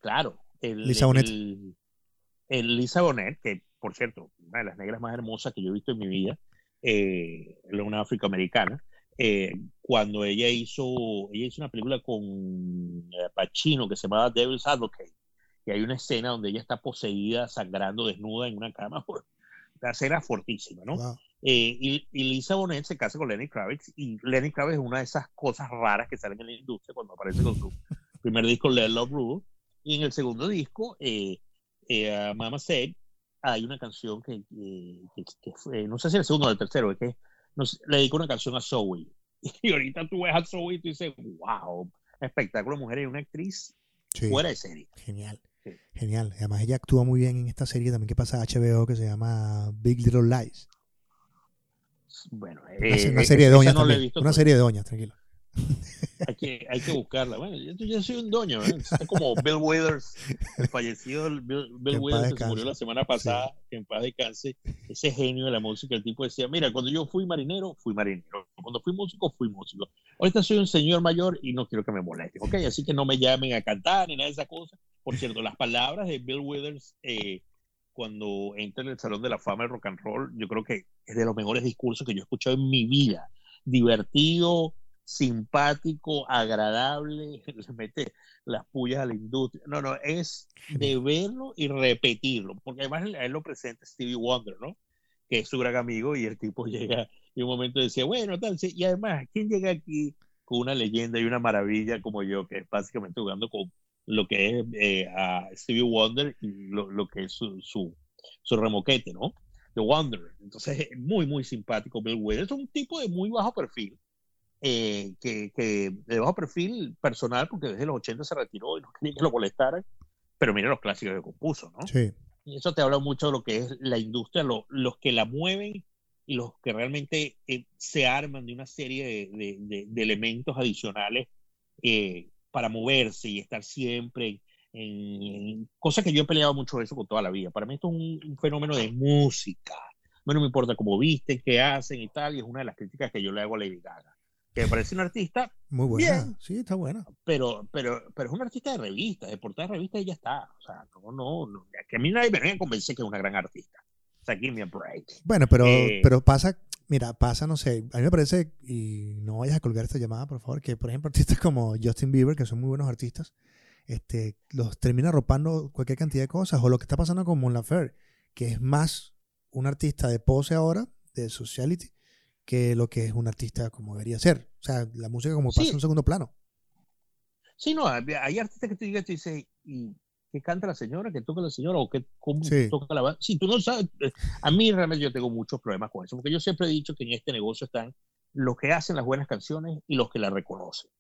claro. El, Lisa Bonet. El, Lisa Bonet, que por cierto, una de las negras más hermosas que yo he visto en mi vida, eh, una afroamericana, eh, cuando ella hizo, ella hizo una película con eh, Pacino que se llamaba Devil's Advocate, y hay una escena donde ella está poseída, sangrando desnuda en una cama. La escena fortísima, ¿no? Eh, y, Lisa Bonet se casa con Lenny Kravitz, y Lenny Kravitz es una de esas cosas raras que salen en la industria cuando aparece con su primer disco, Let Love Rule, y en el segundo disco, eh, Mama Said, hay una canción que, no sé si el segundo o el tercero, es que le dedico una canción a Zoe. Y ahorita tú ves a Zoe y tú dices, wow, espectáculo mujer y una actriz fuera de serie. Genial. Genial. Además, ella actúa muy bien en esta serie también que pasa a HBO que se llama Big Little Lies. Bueno, una, eh, serie de doñas una serie de doñas, tranquilo hay, que, hay que buscarla. Bueno, yo, yo soy un doño, ¿eh? es como Bill Withers, el fallecido Bill, Withers que se murió la semana pasada, que en paz descanse, ese genio de la música, el tipo decía, mira, cuando yo fui marinero, fui marinero, cuando fui músico, fui músico. Ahorita soy un señor mayor y no quiero que me moleste, ¿ok? Así que no me llamen a cantar ni nada de esas cosas. Por cierto, las palabras de Bill Withers eh, cuando entra en el Salón de la Fama del Rock and Roll, yo creo que es de los mejores discursos que yo he escuchado en mi vida. Divertido, simpático, agradable, le mete las pullas a la industria. No, no, es de verlo y repetirlo, porque además él lo presenta Stevie Wonder, ¿no? Que es su gran amigo y el tipo llega y un momento decía, bueno, tal, y además, ¿quién llega aquí con una leyenda y una maravilla como yo, que es básicamente jugando con lo que es eh, a Stevie Wonder y lo, que es su, su, su, remoquete, ¿no? The Wonder. Entonces, muy, muy simpático Bill Withers. Es un tipo de muy bajo perfil, eh, que, que, de bajo perfil personal, porque desde los 80 se retiró y no quería que lo molestaran, pero mira los clásicos que compuso, ¿no? Sí. Y eso te habla mucho de lo que es la industria, los que la mueven y los que realmente eh, se arman de una serie de, de, elementos adicionales eh, para moverse y estar siempre en, cosas que yo he peleado mucho eso con toda la vida. Para mí esto es un, un fenómeno de música. No me importa cómo visten, qué hacen y tal, y es una de las críticas que yo le hago a Lady Gaga que me parece un artista. Muy buena. sí, está buena. Pero, pero, pero es un artista de revista, de portada de revista y ya está. O sea, no, no, no que a mí nadie me venga a convencer que es una gran artista. O sea, give me a break. Bueno, pero, eh, pero pasa, mira, pasa, no sé, a mí me parece, y no vayas a colgar esta llamada, por favor, que por ejemplo artistas como Justin Bieber, que son muy buenos artistas, este, los termina arropando cualquier cantidad de cosas, o lo que está pasando con Mon Laferte, que es más un artista de pose ahora, de sociality, que lo que es un artista como debería ser. O sea, la música como pasa en un segundo plano. Sí, no, hay artistas que te digan, tú dices, ¿y qué canta la señora? ¿Qué toca la señora? ¿O qué cómo toca la banda? Sí, tú no sabes. Eh, a mí realmente yo tengo muchos problemas con eso, porque yo siempre he dicho que en este negocio están los que hacen las buenas canciones y los que las reconocen.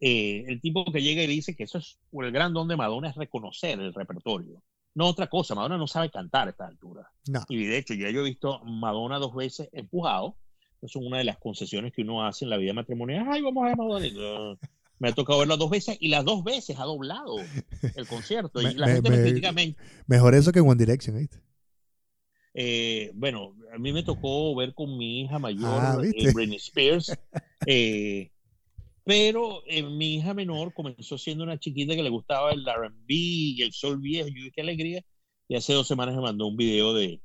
Eh, el tipo que llega y dice que eso es el gran don de Madonna es reconocer el repertorio. No otra cosa, Madonna no sabe cantar a esta altura. Y de hecho, ya yo he visto Madonna dos veces empujado es una de las concesiones que uno hace en la vida matrimonial. Ay, vamos a ver Madonna. Me ha tocado verlo dos veces y las dos veces ha doblado el concierto. y la gente me, Mejor eso que One Direction, ¿viste? Eh, bueno, a mí me tocó ver con mi hija mayor, ah, eh, Britney Spears. Eh, pero mi hija menor comenzó siendo una chiquita que le gustaba el RB y el sol viejo. Yo qué alegría. Y hace dos semanas me mandó un video de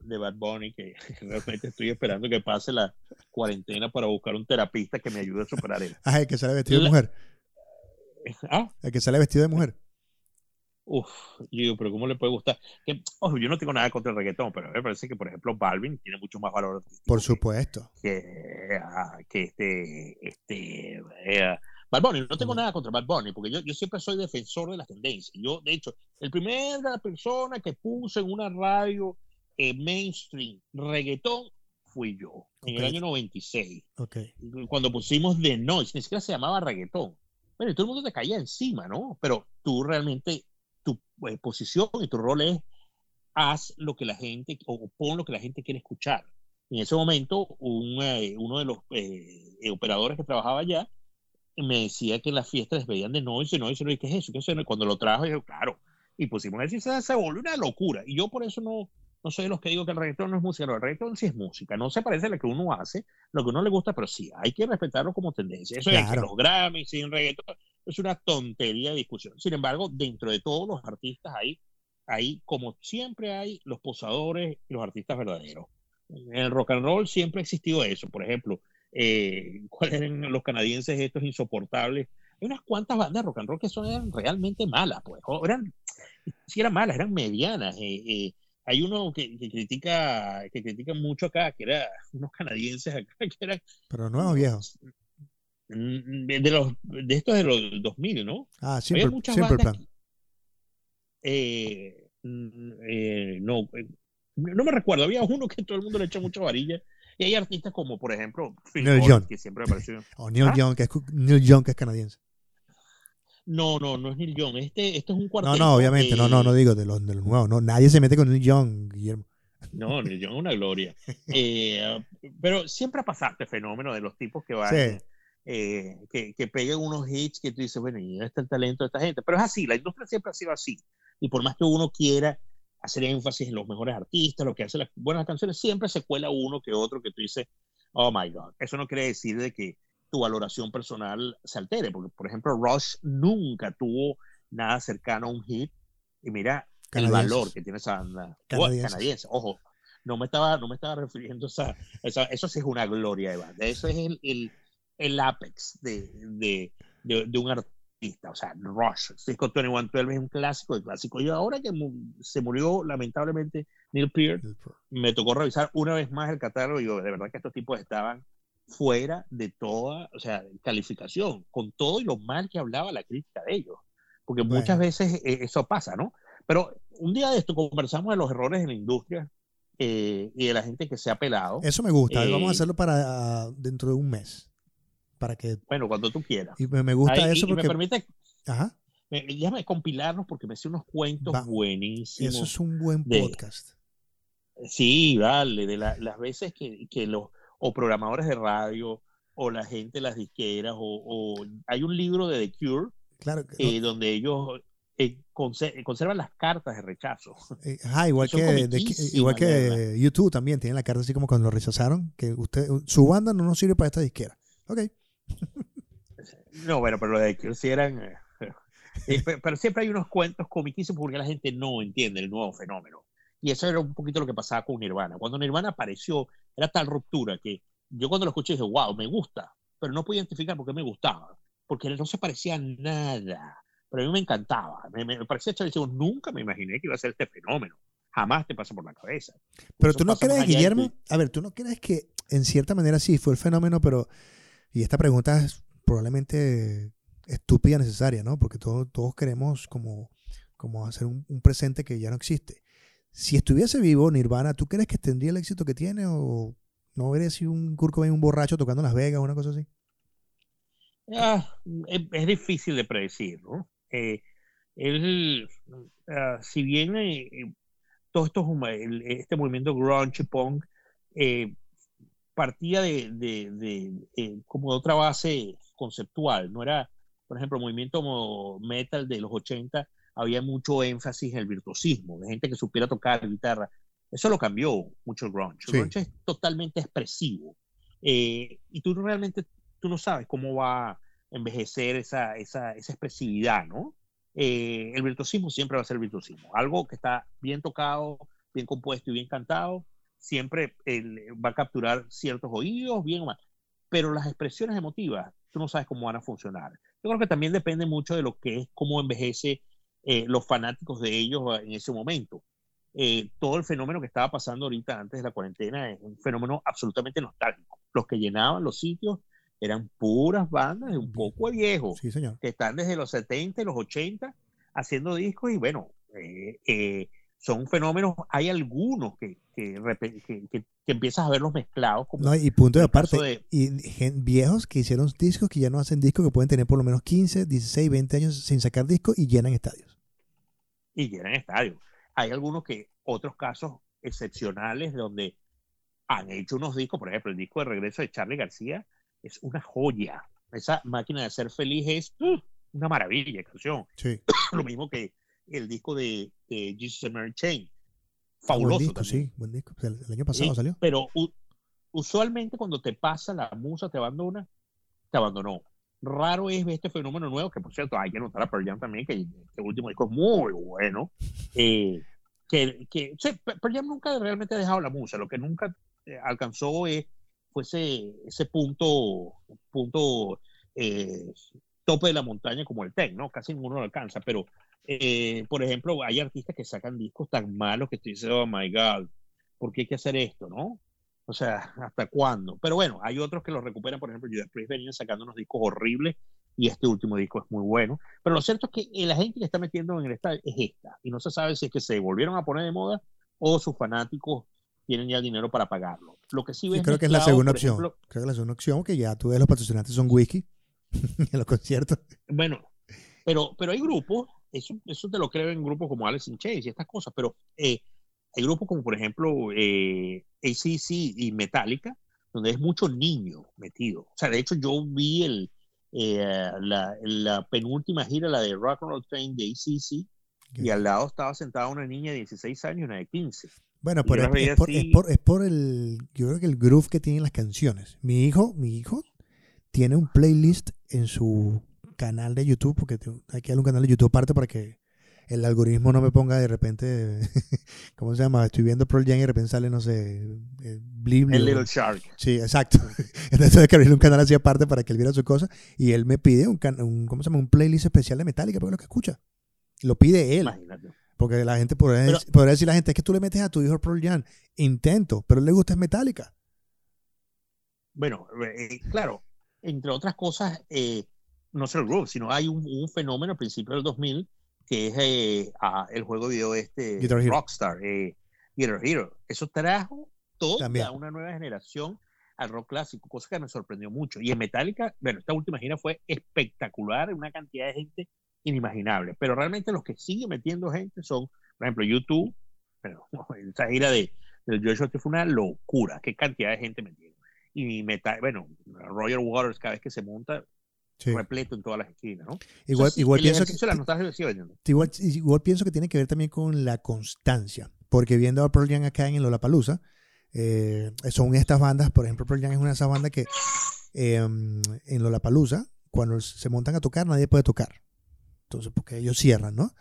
de Bad Bunny, que realmente estoy esperando que pase la cuarentena para buscar un terapista que me ayude a superar él. Ah, el que sale vestido de mujer. ¿Ah? El que sale vestido de mujer. Uf, yo pero ¿cómo le puede gustar? Que, ojo, yo no tengo nada contra el reggaetón, pero me parece que, por ejemplo, Balvin tiene mucho más valor Por supuesto. Que, ah, que este, este, eh, Bad Bunny, no tengo nada contra Bad Bunny, porque yo, yo siempre soy defensor de las tendencias. Yo, de hecho, el primer persona que puso en una radio mainstream reggaetón fui yo, en el año 96. Okay. Cuando pusimos The Noise, ni siquiera se llamaba reggaetón. Bueno, y todo el mundo te caía encima, ¿no? Pero tú realmente, tu eh, posición y tu rol es haz lo que la gente, o pon lo que la gente quiere escuchar. En ese momento, un, eh, uno de los eh, operadores que trabajaba allá me decía que las fiestas veían de noise, de noise, y ¿qué es eso? ¿Qué es eso? Cuando lo trajo, yo, claro, y pusimos eso y se, se volvió una locura. Y yo por eso no, no soy de los que digo que el reggaetón no es música, no, el reggaetón sí es música, no se parece a lo que uno hace, lo que uno le gusta, pero sí, hay que respetarlo como tendencia. Eso es que los Grammys sin reggaetón es una tontería de discusión. Sin embargo, dentro de todos los artistas hay, hay, como siempre hay, los posadores y los artistas verdaderos. En el rock and roll siempre ha existido eso. Por ejemplo, eh, cuáles eran los canadienses estos insoportables. Hay unas cuantas bandas de rock and roll que son eran realmente malas, pues, o eran, si eran malas, eran medianas. Eh, eh, hay uno que, critica que critica mucho acá, que era unos canadienses acá, que eran... Pero nuevos viejos. Mm, de, los, de estos de los 2000, ¿no? Ah, siempre, siempre plan. Eh, mm, eh, no, no me recuerdo, había uno que todo el mundo le echa mucha varilla. Y hay artistas como, por ejemplo, Phil Neil Young. que siempre apareció. o Neil, ¿Ah? Young, que es, Neil Young, que es canadiense. No, no, no es Neil Young. Este, este es un cuarteto. No, no, obviamente, no, no, no digo de los, de los nuevos. No, nadie se mete con Neil Young, Guillermo. No, Neil Young es una gloria. Eh, pero siempre ha pasado este fenómeno de los tipos que van. Eh, que, que peguen unos hits que tú dices, bueno, y está el talento de esta gente. Pero es así, la industria siempre ha sido así. Y por más que uno quiera hacer énfasis en los mejores artistas, lo que hace las buenas canciones, siempre se cuela uno que otro que tú dices, oh my God. Eso no quiere decir de que tu valoración personal se altere, porque por ejemplo Rush nunca tuvo nada cercano a un hit y mira el valor que tiene esa banda. Canadiense. Ojo, no me estaba, no me estaba refiriendo a esa, eso sí es una gloria de banda, eso es el, el, el apex de, de, de, un artista. O sea, Rush, Cisco 2112 es un clásico de clásico. Y ahora que se murió lamentablemente Neil Peart, me tocó revisar una vez más el catálogo y digo, de verdad que estos tipos estaban fuera de toda, o sea, calificación, con todo y lo mal que hablaba la crítica de ellos. Porque muchas veces eh, eso pasa, ¿no? Pero un día de esto conversamos de los errores en la industria eh, y de la gente que se ha pelado. Eso me gusta. vamos a eh, hacerlo para uh, dentro de un mes para que... Bueno, cuando tú quieras. Y me, gusta eso porque... me permite... Ajá. déjame compilarnos porque me hace unos cuentos buenísimos. Eso es un buen podcast. sí, vale, de las veces que, que, los o programadores de radio o la gente de las disqueras o, hay un libro de The Cure claro, eh, donde ellos eh, conservan las cartas de rechazo. Eh, ajá, igual que, igual que YouTube también tienen la carta así como cuando lo rechazaron, que usted su banda no nos sirve para esta disquera. Ok. No, bueno, pero lo de que sí eran. Eh, eh, pero siempre hay unos cuentos comiquísimos porque la gente no entiende el nuevo fenómeno. Y eso era un poquito lo que pasaba con Nirvana. Cuando Nirvana apareció, era tal ruptura que yo cuando lo escuché dije, wow, me gusta, pero no podía identificar por qué me gustaba, porque no se parecía a nada. Pero a mí me encantaba, me, me parecía chévere. Nunca me imaginé que iba a ser este fenómeno. Jamás te pasa por la cabeza. Pero tú no crees, Guillermo, a ver, tú no crees que en cierta manera sí fue el fenómeno, pero y esta pregunta es probablemente estúpida necesaria, ¿no? Porque todos, todos queremos como, como hacer un, presente que ya no existe. Si estuviese vivo Nirvana, ¿tú crees que tendría el éxito que tiene o no vería si un Kurt Cobain un borracho tocando Las Vegas o una cosa así? Ah, es, difícil de predecir, ¿no? Eh, él, ah, si bien eh, eh, todo esto, este movimiento grunge punk eh, partía de, de, eh, como de otra base conceptual, no era, por ejemplo, el movimiento metal de los 80, había mucho énfasis en el virtuosismo, de gente que supiera tocar guitarra. Eso lo cambió mucho el grunge. El grunge es totalmente expresivo. Eh, y tú realmente tú no sabes cómo va a envejecer esa, esa, esa expresividad, ¿no? Eh, el virtuosismo siempre va a ser virtuosismo. Algo que está bien tocado, bien compuesto y bien cantado, siempre va a capturar ciertos oídos, bien o mal. Pero las expresiones emotivas, tú no sabes cómo van a funcionar. Yo creo que también depende mucho de lo que es, cómo envejece eh, los fanáticos de ellos en ese momento. Eh, todo el fenómeno que estaba pasando ahorita antes de la cuarentena es un fenómeno absolutamente nostálgico. Los que llenaban los sitios eran puras bandas de un poco de viejos, sí, señor. que están desde los 70 y los 80 haciendo discos y bueno, eh, son fenómenos, hay algunos que, que, que, empiezas a verlos mezclados. Como no, y punto de aparte, y viejos que hicieron discos que ya no hacen discos, que pueden tener por lo menos 15, 16, 20 años sin sacar discos y llenan estadios. Y llenan estadios. Hay algunos que, otros casos excepcionales donde han hecho unos discos, por ejemplo, el disco de regreso de Charlie García es una joya. Esa máquina de ser feliz es ¡uh! una maravilla, canción. Sí. lo mismo que el disco de, Jesus and Mary Chain. Fabuloso. Buen disco, sí, buen disco. El, año pasado salió. Pero usualmente cuando te pasa la musa, te abandona, te abandonó. Raro es este fenómeno nuevo, que por cierto hay que notar a Pearl Jam también, que este último disco es muy bueno. Eh, que, que Pearl Jam nunca realmente ha dejado la musa, lo que nunca eh, alcanzó es fuese ese punto, punto eh, tope de la montaña como el tech, ¿no? Casi ninguno lo alcanza, pero eh, por ejemplo, hay artistas que sacan discos tan malos que tú dices, oh my God, ¿por qué hay que hacer esto, no? O sea, ¿hasta cuándo? Pero bueno, hay otros que lo recuperan, por ejemplo, Judas Priest venía sacando unos discos horribles y este último disco es muy bueno. Pero lo cierto es que la gente que está metiendo en el estadio es esta, y no se sabe si es que se volvieron a poner de moda o sus fanáticos tienen ya dinero para pagarlo. Lo que sí ves creo que es la segunda opción. creo que la segunda opción, que ya tú ves los patrocinantes son whisky en los conciertos. Bueno, pero, pero hay grupos, eso, eso te lo creo en grupos como Alex in Chase y estas cosas, pero eh, hay grupos como por ejemplo eh, ACC y Metallica, donde es mucho niño metido. O sea, de hecho yo vi el, eh, la, la, penúltima gira, la de Rock and Roll Train de ACC, y al lado estaba sentada una niña de 16 años y una de 15. Bueno, pero es, por, es, por, es, por, el, yo creo que el groove que tienen las canciones. Mi hijo, mi hijo tiene un playlist en su canal de YouTube, porque hay que darle un canal de YouTube aparte para que el algoritmo no me ponga de repente, ¿cómo se llama? Estoy viendo Pearl Jam y de repente sale, no sé, eh, Blim. El Little Shark. Sí, exacto. Entonces tuve que abrir un canal así aparte para que él viera su cosa y él me pide un, un, ¿cómo se llama? Un playlist especial de Metallica, porque es lo que escucha. Lo pide él. Imagínate. Porque la gente podría, decir la gente, es que tú le metes a tu hijo Pearl Jam. Intento, pero le gusta es Metallica. Bueno, eh, claro, entre otras cosas, eh, no solo el groove, sino hay un, fenómeno al principio del 2000 que es eh, el juego de video este Rockstar, eh, Guitar Hero. Eso trajo toda una nueva generación al rock clásico, cosa que me sorprendió mucho. Y en Metallica, bueno, esta última gira fue espectacular, una cantidad de gente inimaginable. Pero realmente los que siguen metiendo gente son, por ejemplo, YouTube. Pero esa gira de, del Joshua fue una locura. Qué cantidad de gente metiendo. Y metal, bueno, Roger Waters cada vez que se monta, repleto en todas las esquinas, ¿no? Igual, igual pienso que, igual, igual, pienso que tiene que ver también con la constancia, porque viendo a Pearl Jam acá en Lollapalooza, eh, son estas bandas, por ejemplo, Pearl Jam es una de esas bandas que eh, en Lollapalooza, cuando se montan a tocar, nadie puede tocar. Entonces, porque ellos cierran, ¿no?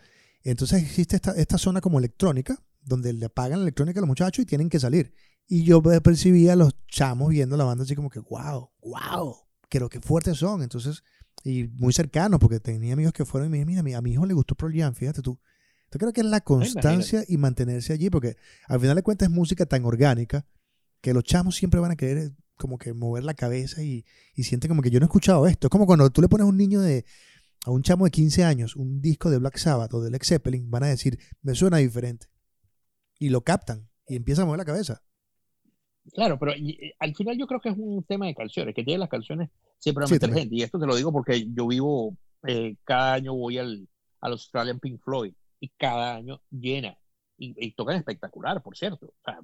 Entonces existe esta, esta zona como electrónica, donde le apagan la electrónica a los muchachos y tienen que salir. Y yo percibía a los chamos viendo la banda así como que, wow, wow, creo que fuertes son. Entonces, y muy cercanos, porque tenía amigos que fueron y me dijeron, mira, a mi hijo le gustó Pearl Jam, fíjate tú. Yo creo que es la constancia y mantenerse allí, porque al final de cuentas es música tan orgánica que los chamos siempre van a querer como que mover la cabeza y, y sienten como que yo no he escuchado esto. Es como cuando tú le pones a un niño de, a un chamo de 15 años un disco de Black Sabbath o de Led Zeppelin, van a decir, me suena diferente. Y lo captan y empiezan a mover la cabeza. Claro, pero eh, al final yo creo que es un tema de canciones, que tiene las canciones siempre a meter gente. Y esto te lo digo porque yo vivo, eh, cada año voy al, al Australian Pink Floyd y cada año llena. Y, tocan espectacular, por cierto. O sea,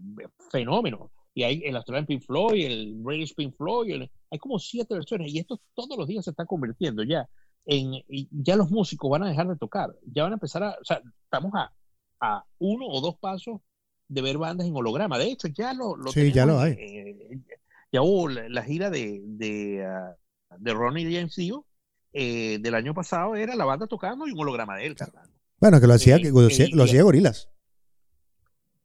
fenómeno. Y hay el Australian Pink Floyd, el British Pink Floyd, hay como siete versiones. Y esto todos los días se está convirtiendo ya en. ya los músicos van a dejar de tocar. Ya van a empezar a. O sea, estamos a, a uno o dos pasos de ver bandas en holograma. De hecho, ya lo, lo sí, ya lo hay. ya hubo la, gira de, de, ah, de Ronnie James Dio eh, del año pasado, era la banda tocando y un holograma de él Bueno, que lo hacía, que lo, hacía, Gorilas.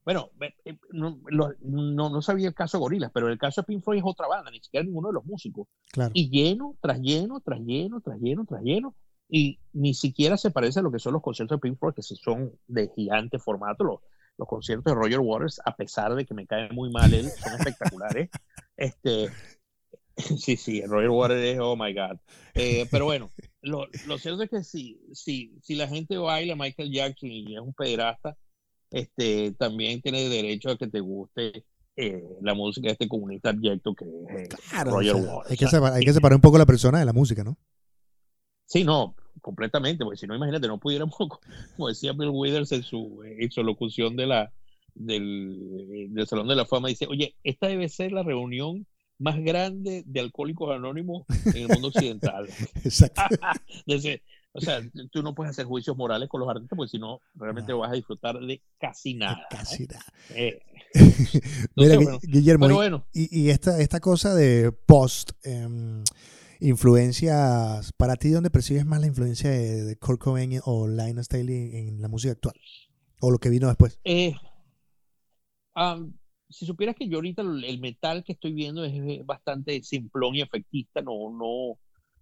Bueno, eh, no, no, sabía el caso de Gorilas, pero el caso de Pink Floyd es otra banda, ni siquiera ninguno de los músicos. Claro. Y lleno, tras lleno, tras lleno, tras lleno, tras lleno. Y ni siquiera se parece a lo que son los conciertos de Pink Floyd, que son de gigante formato. Los, los conciertos de Roger Waters, a pesar de que me cae muy mal él, son espectaculares. este, sí, sí, Roger Waters es, oh my God. Eh, pero bueno, lo, lo, cierto es que si, si, si la gente baila Michael Jackson y es un pederasta, este, también tiene derecho a que te guste eh, la música de este comunista abyecto que es eh, Roger Waters. Hay que, separar, hay que separar un poco la persona de la música, ¿no? Sí, no, completamente, porque si no, imagínate, no pudiéramos, como decía Bill Withers en su, en su locución de la, del, del, Salón de la Fama, dice, oye, esta debe ser la reunión más grande de alcohólicos anónimos en el mundo occidental. Exacto. o sea, tú no puedes hacer juicios morales con los artistas, porque si no, realmente vas a disfrutar de casi nada. casi nada. Eh, Mira, Guillermo, bueno. y, y, esta, esta cosa de post... Em, influencias, para ti, ¿dónde percibes más la influencia de, Kurt Cobain o Linus Staley en la música actual? ¿O lo que vino después? Eh, si supieras que yo ahorita el metal que estoy viendo es bastante simplón y efectista, no, no,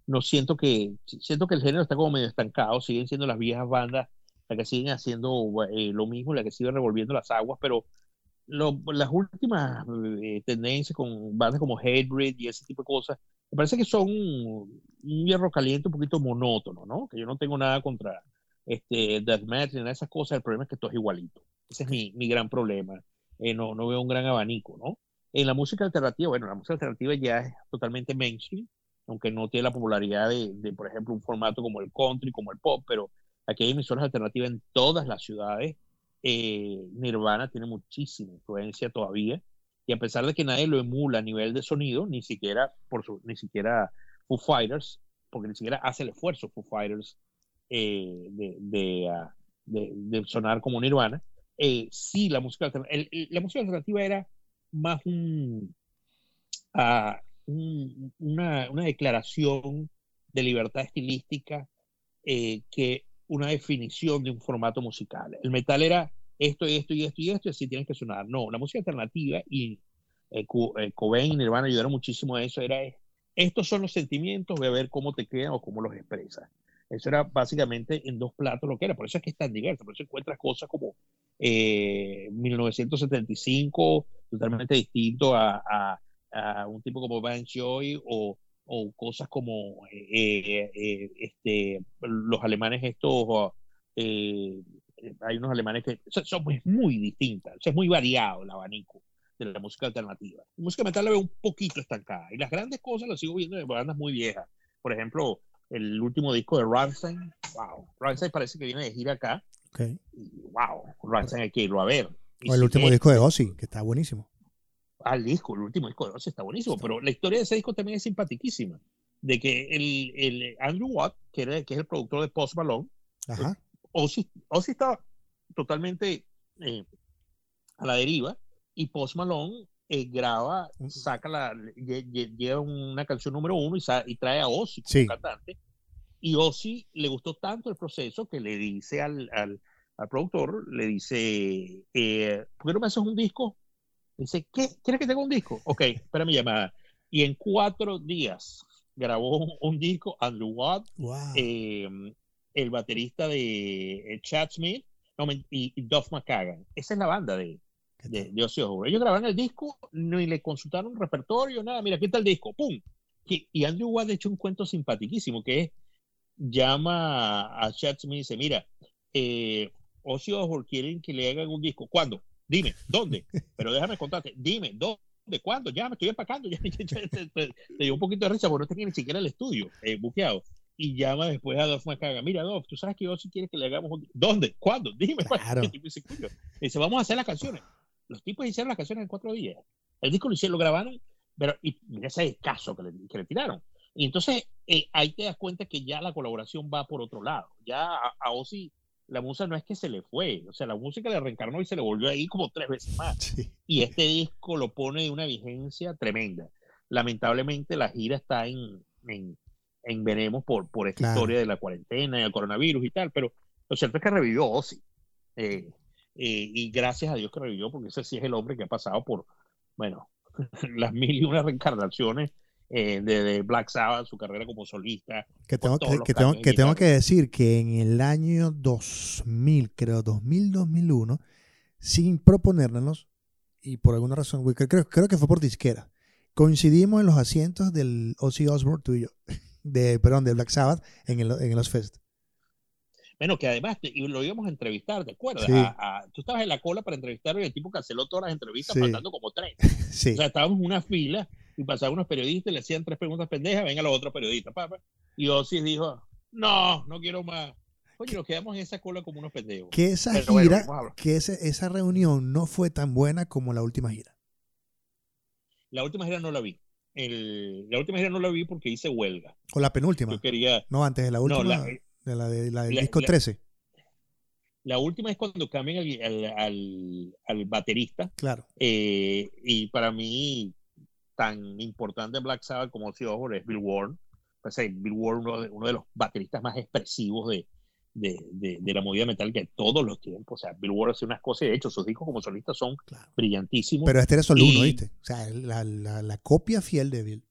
no siento que, siento que el género está como medio estancado, siguen siendo las viejas bandas las que siguen haciendo eh, lo mismo, las que siguen revolviendo las aguas, pero las últimas eh, tendencias con bandas como Hatebreed y ese tipo de cosas, me parece que son un hierro caliente un poquito monótono, ¿no? Que yo no tengo nada contra este, Deathmatch ni nada de esas cosas, el problema es que todo es igualito. Ese es mi, mi gran problema. Eh, no, no veo un gran abanico, ¿no? En la música alternativa, bueno, la música alternativa ya es totalmente mainstream, aunque no tiene la popularidad de, de, por ejemplo, un formato como el country, como el pop, pero aquí hay emisoras alternativas en todas las ciudades. Eh, Nirvana tiene muchísima influencia todavía, y a pesar de que nadie lo emula a nivel de sonido, ni siquiera, por su, ni siquiera Foo Fighters, porque ni siquiera hace el esfuerzo Foo Fighters eh, de, de, uh, de, sonar como Nirvana, eh, sí, la música, la música alternativa era más un, una, una, declaración de libertad estilística eh, que una definición de un formato musical. El metal era esto y esto y esto y esto y así tienen que sonar. No, la música alternativa y eh, eh Cobain y Nirvana ayudaron muchísimo a eso. Era estos son los sentimientos, voy a ver cómo te quedan o cómo los expresas. Eso era básicamente en dos platos lo que era. Por eso es que es tan diverso. Por eso encuentras cosas como eh, 1975, totalmente distinto a, a, a, un tipo como Van Joy o, o cosas como eh, eh, este, los alemanes estos. Eh, hay unos alemanes que son, son muy, muy distintas. O sea, es muy variado el abanico de la música alternativa. La música metal la veo un poquito estancada. Y las grandes cosas las sigo viendo de bandas muy viejas. Por ejemplo, el último disco de Rammstein. Wow, Rammstein parece que viene de gira acá. Okay. Y, wow, Rammstein hay que irlo a ver. Y o el si último es, disco de Ozzy, que está buenísimo. El disco, el último disco de Ozzy está buenísimo, está. pero la historia de ese disco también es simpaticísima. De que el, el Andrew Watt, que, era, que es el productor de Post Malone, Ajá. Ozzy, Ozzy estaba totalmente eh, a la deriva y Post Malone eh, graba, saca la, lleva una canción número uno y, y trae a Ozzy como sí. cantante. Y Ozzy le gustó tanto el proceso que le dice al, al, al productor, le dice, eh, ¿por qué no me haces un disco? Dice, ¿qué? ¿Quieres que tenga un disco? Ok, espera mi llamada. Y en cuatro días grabó un, un disco, Andrew Watt, wow. eh, el baterista de Chad Smith no, y, y Duff McKagan. Esa es la banda de, de, de Ozzy Osbourne. Ellos grabaron el disco, ni le consultaron un repertorio, nada. Mira, aquí está el disco, ¡pum! Y, y Andrew Watt ha hecho un cuento simpaticísimo que es, llama a Chad Smith y dice, mira, eh, Ozzy Osbourne quieren que le hagan un disco. ¿Cuándo? Dime, ¿dónde? Pero déjame contarte, dime, ¿dónde? ¿Cuándo? Ya me estoy empacando, ya, ya, ya te, te, te, dio un poquito de risa porque no tenía ni siquiera el estudio eh, buqueado. Y llama después a Dolph McCagan, mira Dolph, tú sabes que Ozzy quiere que le hagamos un... ¿Dónde? ¿Cuándo? Dime. Claro. Y dice, dice, vamos a hacer las canciones. Los tipos hicieron las canciones en cuatro días. El disco lo hicieron, lo grabaron, pero y mira ese caso que le, que le tiraron. Y entonces eh, ahí te das cuenta que ya la colaboración va por otro lado. Ya a, a Ozzy la música no es que se le fue, o sea, la música le reencarnó y se le volvió ahí como tres veces más. Sí. Y este disco lo pone de una vigencia tremenda. Lamentablemente la gira está en, en, en veremos por, por esta Claro. historia de la cuarentena y el coronavirus y tal, pero lo cierto es que revivió Ozzy. Eh, eh, y gracias a Dios que revivió, porque ese sí es el hombre que ha pasado por, bueno, las mil y una reencarnaciones eh, de, de, Black Sabbath, su carrera como solista. Que tengo que, que, tengo, que, tengo que decir que en el año 2000, creo, 2000, 2001, sin proponérnoslos, y por alguna razón, creo, creo que fue por disquera, coincidimos en los asientos del Ozzy Osbourne, tú y yo, de, perdón, de Black Sabbath en, el, en los Fest. Bueno, que además te, y lo íbamos a entrevistar, ¿te acuerdas? Sí. A, a, tú estabas en la cola para entrevistarlo y el tipo canceló todas las entrevistas Sí. faltando como tres. Sí. O sea, estábamos en una fila y pasaban unos periodistas y le hacían tres preguntas pendejas, venga los otros periodistas, papá. Y Ozzy dijo, no, no quiero más. Oye, nos quedamos en esa cola como unos pendejos. Que esa Pero gira, vamos a hablar. que ese- esa reunión no fue tan buena como la última gira. La última gira no la vi. El- la última gira no la vi porque hice huelga. O la penúltima. Yo quería... No, antes de la última. No, la, de la, de, la del la- disco la- 13. la última es cuando cambian al, al, al- al baterista. Claro. eh, y para mí, tan importante en Black Sabbath como Ozzy Osbourne es Bill Ward. Pues, eh, Bill Ward, uno de, uno de los bateristas más expresivos de, de, la movida metálica de todos los tiempos. O sea, Bill Ward hace unas cosas y de hecho sus discos como solistas son brillantísimos. Pero este era solo uno, ¿viste? O sea, la, la, copia fiel de Bill.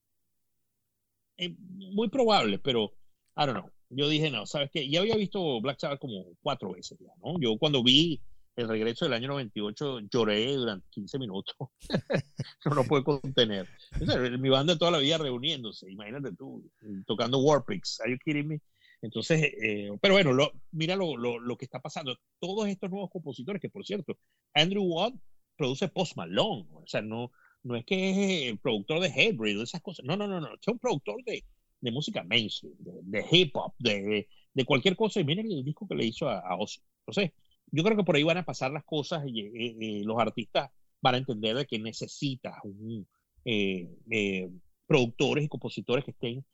Eh, muy probable, pero I don't know. Yo dije, no, ¿sabes qué? Ya había visto Black Sabbath como cuatro veces ya, ¿no? Yo cuando vi el regreso del año 98 lloré durante 15 minutos. no lo puedo contener. mi banda toda la vida reuniéndose, imagínate tú, tocando Warpix. ¿Are you kidding me? Entonces, eh, pero bueno, lo, mira lo, lo, lo, que está pasando. Todos estos nuevos compositores, que por cierto, Andrew Watt produce Post Malone, o sea, no, no es que es el productor de Hybrid, esas cosas. No, no, no, no, es un productor de, de música mainstream, de, hip hop, de, de, cualquier cosa. Y miren el disco que le hizo a, a Ozzy. Entonces, yo creo que por ahí van a pasar las cosas y eh, eh, los artistas van a entender de que necesitas un, productores y compositores que estén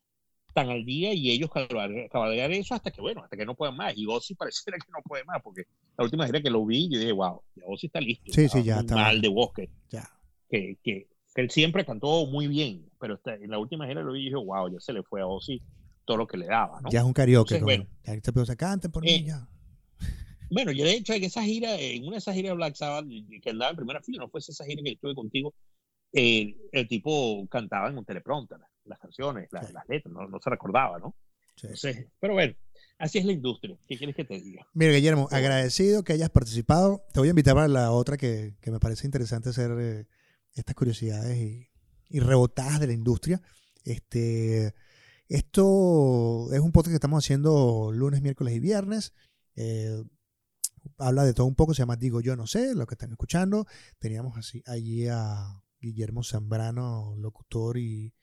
están al día y ellos cabalgar eso hasta que, bueno, hasta que no puedan más. Y Ozzy pareciera que no puede más, porque la última vez que lo vi, yo dije, wow, ya Ozzy está listo. Sí, sí, ya está. Mal de bosque. Ya. Que, que, él siempre cantó muy bien, pero en la última gira lo vi y dije, wow, ya se le fue a Ozzy todo lo que le daba, ¿no? Ya es un karaoke, bueno, ya te se canten por mí, eh, ya. Bueno, yo de hecho en esa gira, en una de esas giras de Black Sabbath, que andaba en primera fila, no fue esa gira que estuve contigo, el tipo cantaba en un teleprompter las canciones, las letras, no, se recordaba, ¿no? pero bueno, así es la industria. ¿Qué quieres que te diga? Mira, Guillermo, agradecido que hayas participado. Te voy a invitar para la otra que, me parece interesante hacer eh, estas curiosidades y, y, rebotadas de la industria. Este, esto es un podcast que estamos haciendo lunes, miércoles y viernes. Eh, habla de todo un poco, se llama Digo Yo No Sé, lo que están escuchando. Teníamos así allí a Guillermo Zambrano, locutor y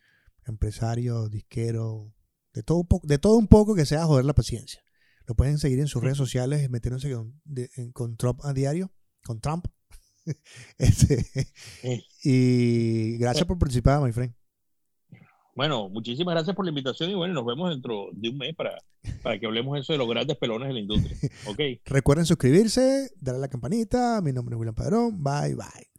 empresario, disquero, de todo un poco, de todo un poco que sea joder la paciencia. Lo pueden seguir en sus redes sociales, metiéndose con, Trump a diario, con Trump. Este, y gracias por participar, my friend. Bueno, muchísimas gracias por la invitación y bueno, nos vemos dentro de un mes para, para que hablemos eso de los grandes pelones de la industria. Okay. Recuerden suscribirse, darle a la campanita. Mi nombre es William Padrón. Bye, bye.